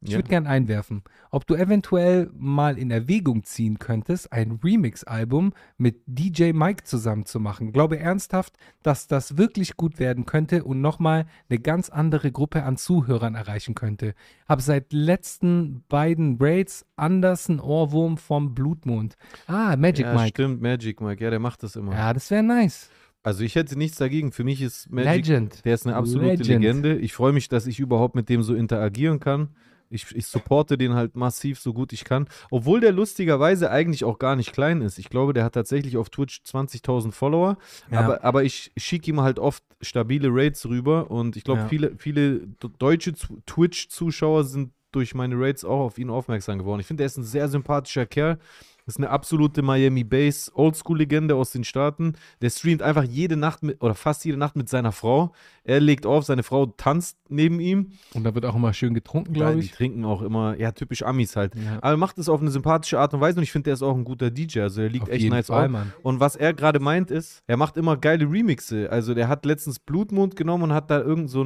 Speaker 3: ich
Speaker 2: Ja.
Speaker 3: würde gern einwerfen, ob du eventuell mal in Erwägung ziehen könntest, ein Remix-Album mit DJ Mike zusammen zu machen. Glaube ernsthaft, dass das wirklich gut werden könnte und nochmal eine ganz andere Gruppe an Zuhörern erreichen könnte. Hab seit letzten beiden Raids anders einen Ohrwurm vom Blutmond. Ah, Magic
Speaker 2: ja,
Speaker 3: Mike.
Speaker 2: stimmt, Magic Mike. Ja, der macht das immer.
Speaker 3: Ja, das wäre nice.
Speaker 2: Also ich hätte nichts dagegen. Für mich ist Magic,
Speaker 3: Legend.
Speaker 2: der ist eine absolute
Speaker 3: Legend.
Speaker 2: Legende. Ich freue mich, dass ich überhaupt mit dem so interagieren kann. Ich, ich supporte den halt massiv, so gut ich kann. Obwohl der lustigerweise eigentlich auch gar nicht klein ist. Ich glaube, der hat tatsächlich auf Twitch 20.000 Follower.
Speaker 3: Ja.
Speaker 2: Aber, aber ich schicke ihm halt oft stabile Raids rüber. Und ich glaube,
Speaker 3: Ja.
Speaker 2: viele, viele deutsche Zu- Twitch-Zuschauer sind durch meine Raids auch auf ihn aufmerksam geworden. Ich finde, er ist ein sehr sympathischer Kerl. Ist eine absolute Miami Bass Oldschool-Legende aus den Staaten. Der streamt einfach jede Nacht mit, oder fast jede Nacht mit seiner Frau. Er legt auf, seine Frau tanzt neben ihm.
Speaker 3: Und da wird auch immer schön getrunken, glaube
Speaker 2: die
Speaker 3: ich.
Speaker 2: trinken auch immer, ja, typisch Amis halt.
Speaker 3: Ja.
Speaker 2: Aber er macht es auf eine sympathische Art und Weise und ich finde, der ist auch ein guter DJ. Also er liegt
Speaker 3: Auf
Speaker 2: echt nice
Speaker 3: Fall,
Speaker 2: auf.
Speaker 3: Mann.
Speaker 2: Und was er gerade meint ist, er macht immer geile Remixe. Also der hat letztens Blutmond genommen und hat da irgend so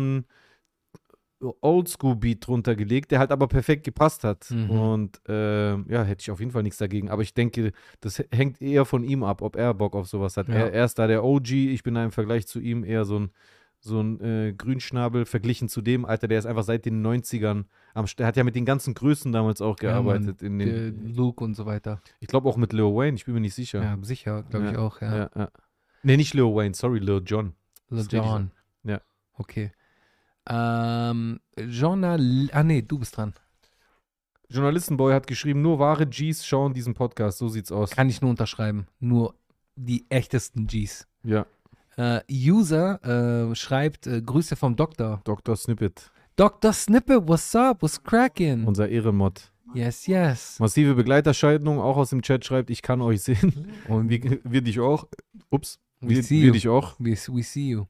Speaker 2: Oldschool-Beat drunter gelegt, der halt aber perfekt gepasst hat.
Speaker 3: Mhm.
Speaker 2: Und ähm, ja, hätte ich auf jeden Fall nichts dagegen. Aber ich denke, das hängt eher von ihm ab, ob er Bock auf sowas hat.
Speaker 3: Ja.
Speaker 2: Er, er ist da der OG, ich bin da im Vergleich zu ihm eher so ein, so ein äh, Grünschnabel verglichen zu dem, Alter, der ist einfach seit den 90ern am St- Der hat ja mit den ganzen Größen damals auch
Speaker 3: Ja, Mann.
Speaker 2: gearbeitet. in den,
Speaker 3: Luke und so weiter.
Speaker 2: ich glaube auch mit Lil Wayne, ich bin mir nicht sicher.
Speaker 3: Ja, sicher, glaube ich
Speaker 2: Ja,
Speaker 3: auch, ja.
Speaker 2: Ja. Nee, nicht Lil Wayne, sorry, Lil Jon.
Speaker 3: Lil
Speaker 2: ich
Speaker 3: Jon.
Speaker 2: Ja.
Speaker 3: Okay. Ähm, Journal ah nee, du bist dran.
Speaker 2: Journalistenboy hat geschrieben, nur wahre Gs schauen diesen Podcast. So sieht's aus.
Speaker 3: Kann ich nur unterschreiben. Nur die echtesten Gs.
Speaker 2: Ja,
Speaker 3: Äh, User äh, schreibt äh, Grüße vom Doktor.
Speaker 2: Dr. Snippet,
Speaker 3: Dr. Snippet, what's up? What's cracking?
Speaker 2: unser Ehrenmod.
Speaker 3: Yes, yes.
Speaker 2: Massive Begleiterscheinung, auch aus dem Chat schreibt, ich kann euch sehen. Und wir, wir dich auch. Ups,
Speaker 3: We
Speaker 2: wir, wir dich auch.
Speaker 3: We, we see you.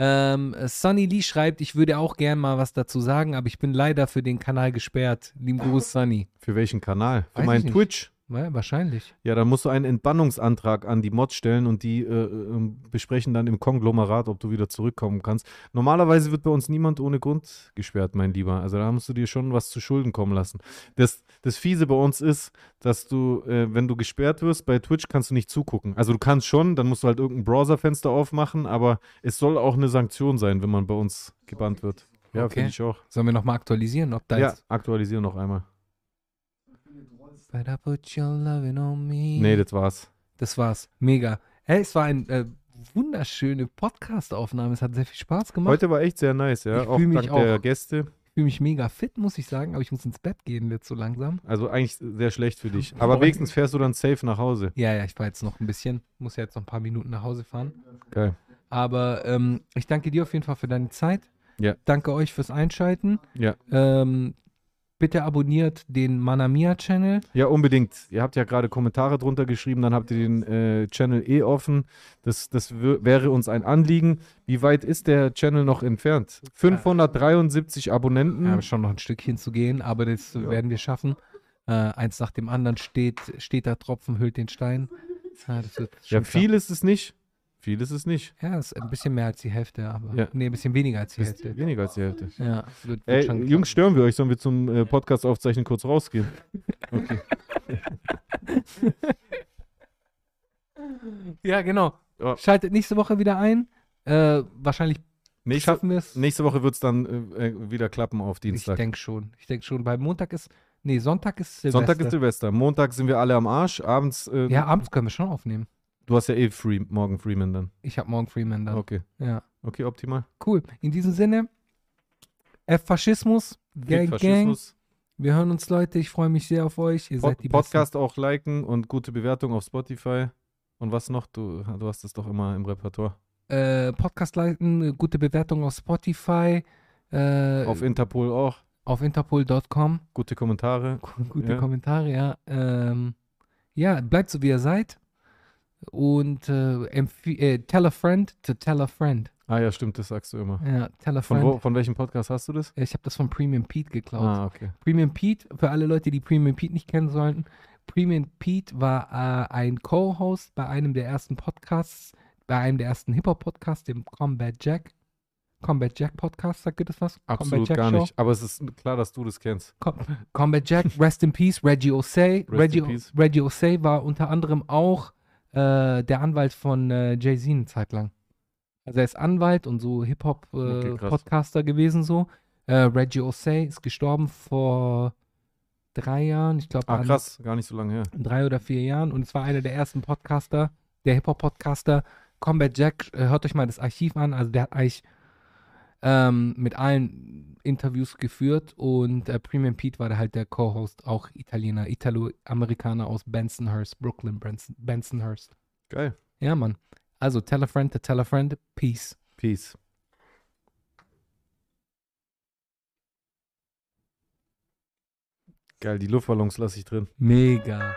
Speaker 3: Ähm, Sunny Lee schreibt, ich würde auch gern mal was dazu sagen, aber ich bin leider für den Kanal gesperrt. Lieben Gruß, Sunny.
Speaker 2: Für welchen Kanal? Für
Speaker 3: Weiß
Speaker 2: meinen. Twitch?
Speaker 3: Ja, wahrscheinlich.
Speaker 2: Ja, dann musst du einen Entbannungsantrag an die Mods stellen und die äh, äh, besprechen dann im Konglomerat, ob du wieder zurückkommen kannst. Normalerweise wird bei uns niemand ohne Grund gesperrt, mein Lieber. Also da musst du dir schon was zu Schulden kommen lassen. Das, das Fiese bei uns ist, dass du, äh, wenn du gesperrt wirst, bei Twitch kannst du nicht zugucken. Also du kannst schon, dann musst du halt irgendein Browserfenster aufmachen, aber es soll auch eine Sanktion sein, wenn man bei uns gebannt wird. Ja,
Speaker 3: Okay.
Speaker 2: finde ich auch.
Speaker 3: Sollen wir nochmal aktualisieren, ob da
Speaker 2: Ja,
Speaker 3: jetzt.
Speaker 2: aktualisiere noch einmal.
Speaker 3: Better put your loving on me.
Speaker 2: Nee, das war's.
Speaker 3: Das war's. Mega. Hey, es war eine äh, wunderschöne Podcast-Aufnahme. Es hat sehr viel Spaß gemacht.
Speaker 2: Heute war echt sehr nice, ja.
Speaker 3: Ich
Speaker 2: Auch dank der
Speaker 3: auch-
Speaker 2: Gäste.
Speaker 3: Ich fühle mich mega fit, muss ich sagen, aber ich muss ins Bett gehen jetzt so langsam.
Speaker 2: Also eigentlich sehr schlecht für dich. Aber wenigstens fährst du dann safe nach Hause.
Speaker 3: Ja, ja, ich fahre jetzt noch ein bisschen. Muss ja jetzt noch ein paar Minuten nach Hause fahren.
Speaker 2: Geil.
Speaker 3: Aber ähm, ich danke dir auf jeden Fall für deine Zeit.
Speaker 2: Ja.
Speaker 3: Danke euch fürs Einschalten.
Speaker 2: Ja.
Speaker 3: Ähm, bitte abonniert den Manamia-Channel.
Speaker 2: Ja, unbedingt. Ihr habt ja gerade Kommentare drunter geschrieben, dann habt ihr den äh, Channel eh offen. Das, das wär- wäre uns ein Anliegen. Wie weit ist der Channel noch entfernt? 573 Abonnenten.
Speaker 3: Wir haben schon noch ein Stückchen zu gehen, aber das werden wir schaffen. Äh, eins nach dem anderen steht, steht da Tropfen, hüllt den Stein. Ja,
Speaker 2: ja, viel ist es nicht. Viel ist es nicht.
Speaker 3: Ja, ist ein bisschen mehr als die Hälfte, aber.
Speaker 2: Ja.
Speaker 3: Nee, ein bisschen weniger als die
Speaker 2: Ist
Speaker 3: Hälfte.
Speaker 2: weniger als die Hälfte.
Speaker 3: Ja, wird, wird
Speaker 2: Ey. Jungs, stören wir euch? Sollen wir zum äh, Podcast aufzeichnen kurz rausgehen? Okay.
Speaker 3: Ja, genau.
Speaker 2: Ja.
Speaker 3: Schaltet nächste Woche wieder ein. Äh, wahrscheinlich
Speaker 2: Nächste,
Speaker 3: schaffen wir es.
Speaker 2: nächste Woche wird es dann äh, äh, wieder klappen auf
Speaker 3: Ich
Speaker 2: Dienstag.
Speaker 3: denke schon. Ich denke schon. Bei Montag ist. Nee, Sonntag ist Silvester.
Speaker 2: Sonntag ist Silvester. Montag sind wir alle am Arsch. Abends, äh,
Speaker 3: Ja, abends können wir schon aufnehmen.
Speaker 2: Du hast ja eh free, morgen Freeman dann.
Speaker 3: Ich habe morgen Freeman dann.
Speaker 2: Okay,
Speaker 3: Ja.
Speaker 2: okay, optimal.
Speaker 3: Cool. In diesem Sinne, F-Faschismus, Gang, Gang. Wir hören uns, Leute. Ich freue mich sehr auf euch. Ihr
Speaker 2: Pod
Speaker 3: seid die
Speaker 2: Podcast auch liken und gute Bewertung auf Spotify. Und was noch? Du, du hast es doch immer im Repertoire.
Speaker 3: Besten. Äh, Podcast liken, gute Bewertung auf Spotify, äh,
Speaker 2: Auf Interpol auch.
Speaker 3: auf interpol.com.
Speaker 2: Gute Kommentare.
Speaker 3: Gute
Speaker 2: Ja.
Speaker 3: Kommentare, ja. Ähm, ja, bleibt so, wie ihr seid. Und äh, äh, tell a friend to tell a friend.
Speaker 2: Ah ja, stimmt, das sagst du immer.
Speaker 3: Ja, tell a
Speaker 2: Von,
Speaker 3: friend.
Speaker 2: wo, von welchem Podcast hast du das?
Speaker 3: Ich habe das von Premium Pete geklaut.
Speaker 2: Ah, okay.
Speaker 3: Premium Pete, für alle Leute, die Premium Pete nicht kennen sollten, Premium Pete war äh, ein Co-Host bei einem der ersten Podcasts, bei einem der ersten Hip-Hop-Podcasts, dem Combat Jack. Combat Jack Podcast, sagt ihr das was?
Speaker 2: Absolut
Speaker 3: Combat Jack
Speaker 2: gar
Speaker 3: Show?
Speaker 2: nicht. Aber es ist klar, dass du das kennst.
Speaker 3: Com Combat Jack, Rest in Peace, Reggie Osei.
Speaker 2: in
Speaker 3: Reggie,
Speaker 2: peace.
Speaker 3: Reggie Osei war unter anderem auch äh, der Anwalt von äh, Jay-Z eine Zeit lang. Also er ist Anwalt und so
Speaker 2: Okay, krass.
Speaker 3: Hip-Hop-Podcaster gewesen so. Äh, Reggie Osei ist gestorben vor drei Jahren, ich glaube
Speaker 2: Ah, krass, gar nicht so lange her.
Speaker 3: drei oder vier Jahren und es war einer der ersten Podcaster, der Hip-Hop-Podcaster. Combat Jack, äh, hört euch mal das Archiv an, also der hat eigentlich ähm, mit allen Interviews geführt und äh, Premium Pete war da halt der Co-Host, auch Italiener, Italo-Amerikaner aus Bensonhurst, Brooklyn, Benson, Bensonhurst.
Speaker 2: Geil.
Speaker 3: Ja, Mann. Also, tell a friend to tell a friend, peace.
Speaker 2: Peace. Geil, die Luftballons lasse ich drin.
Speaker 3: Mega.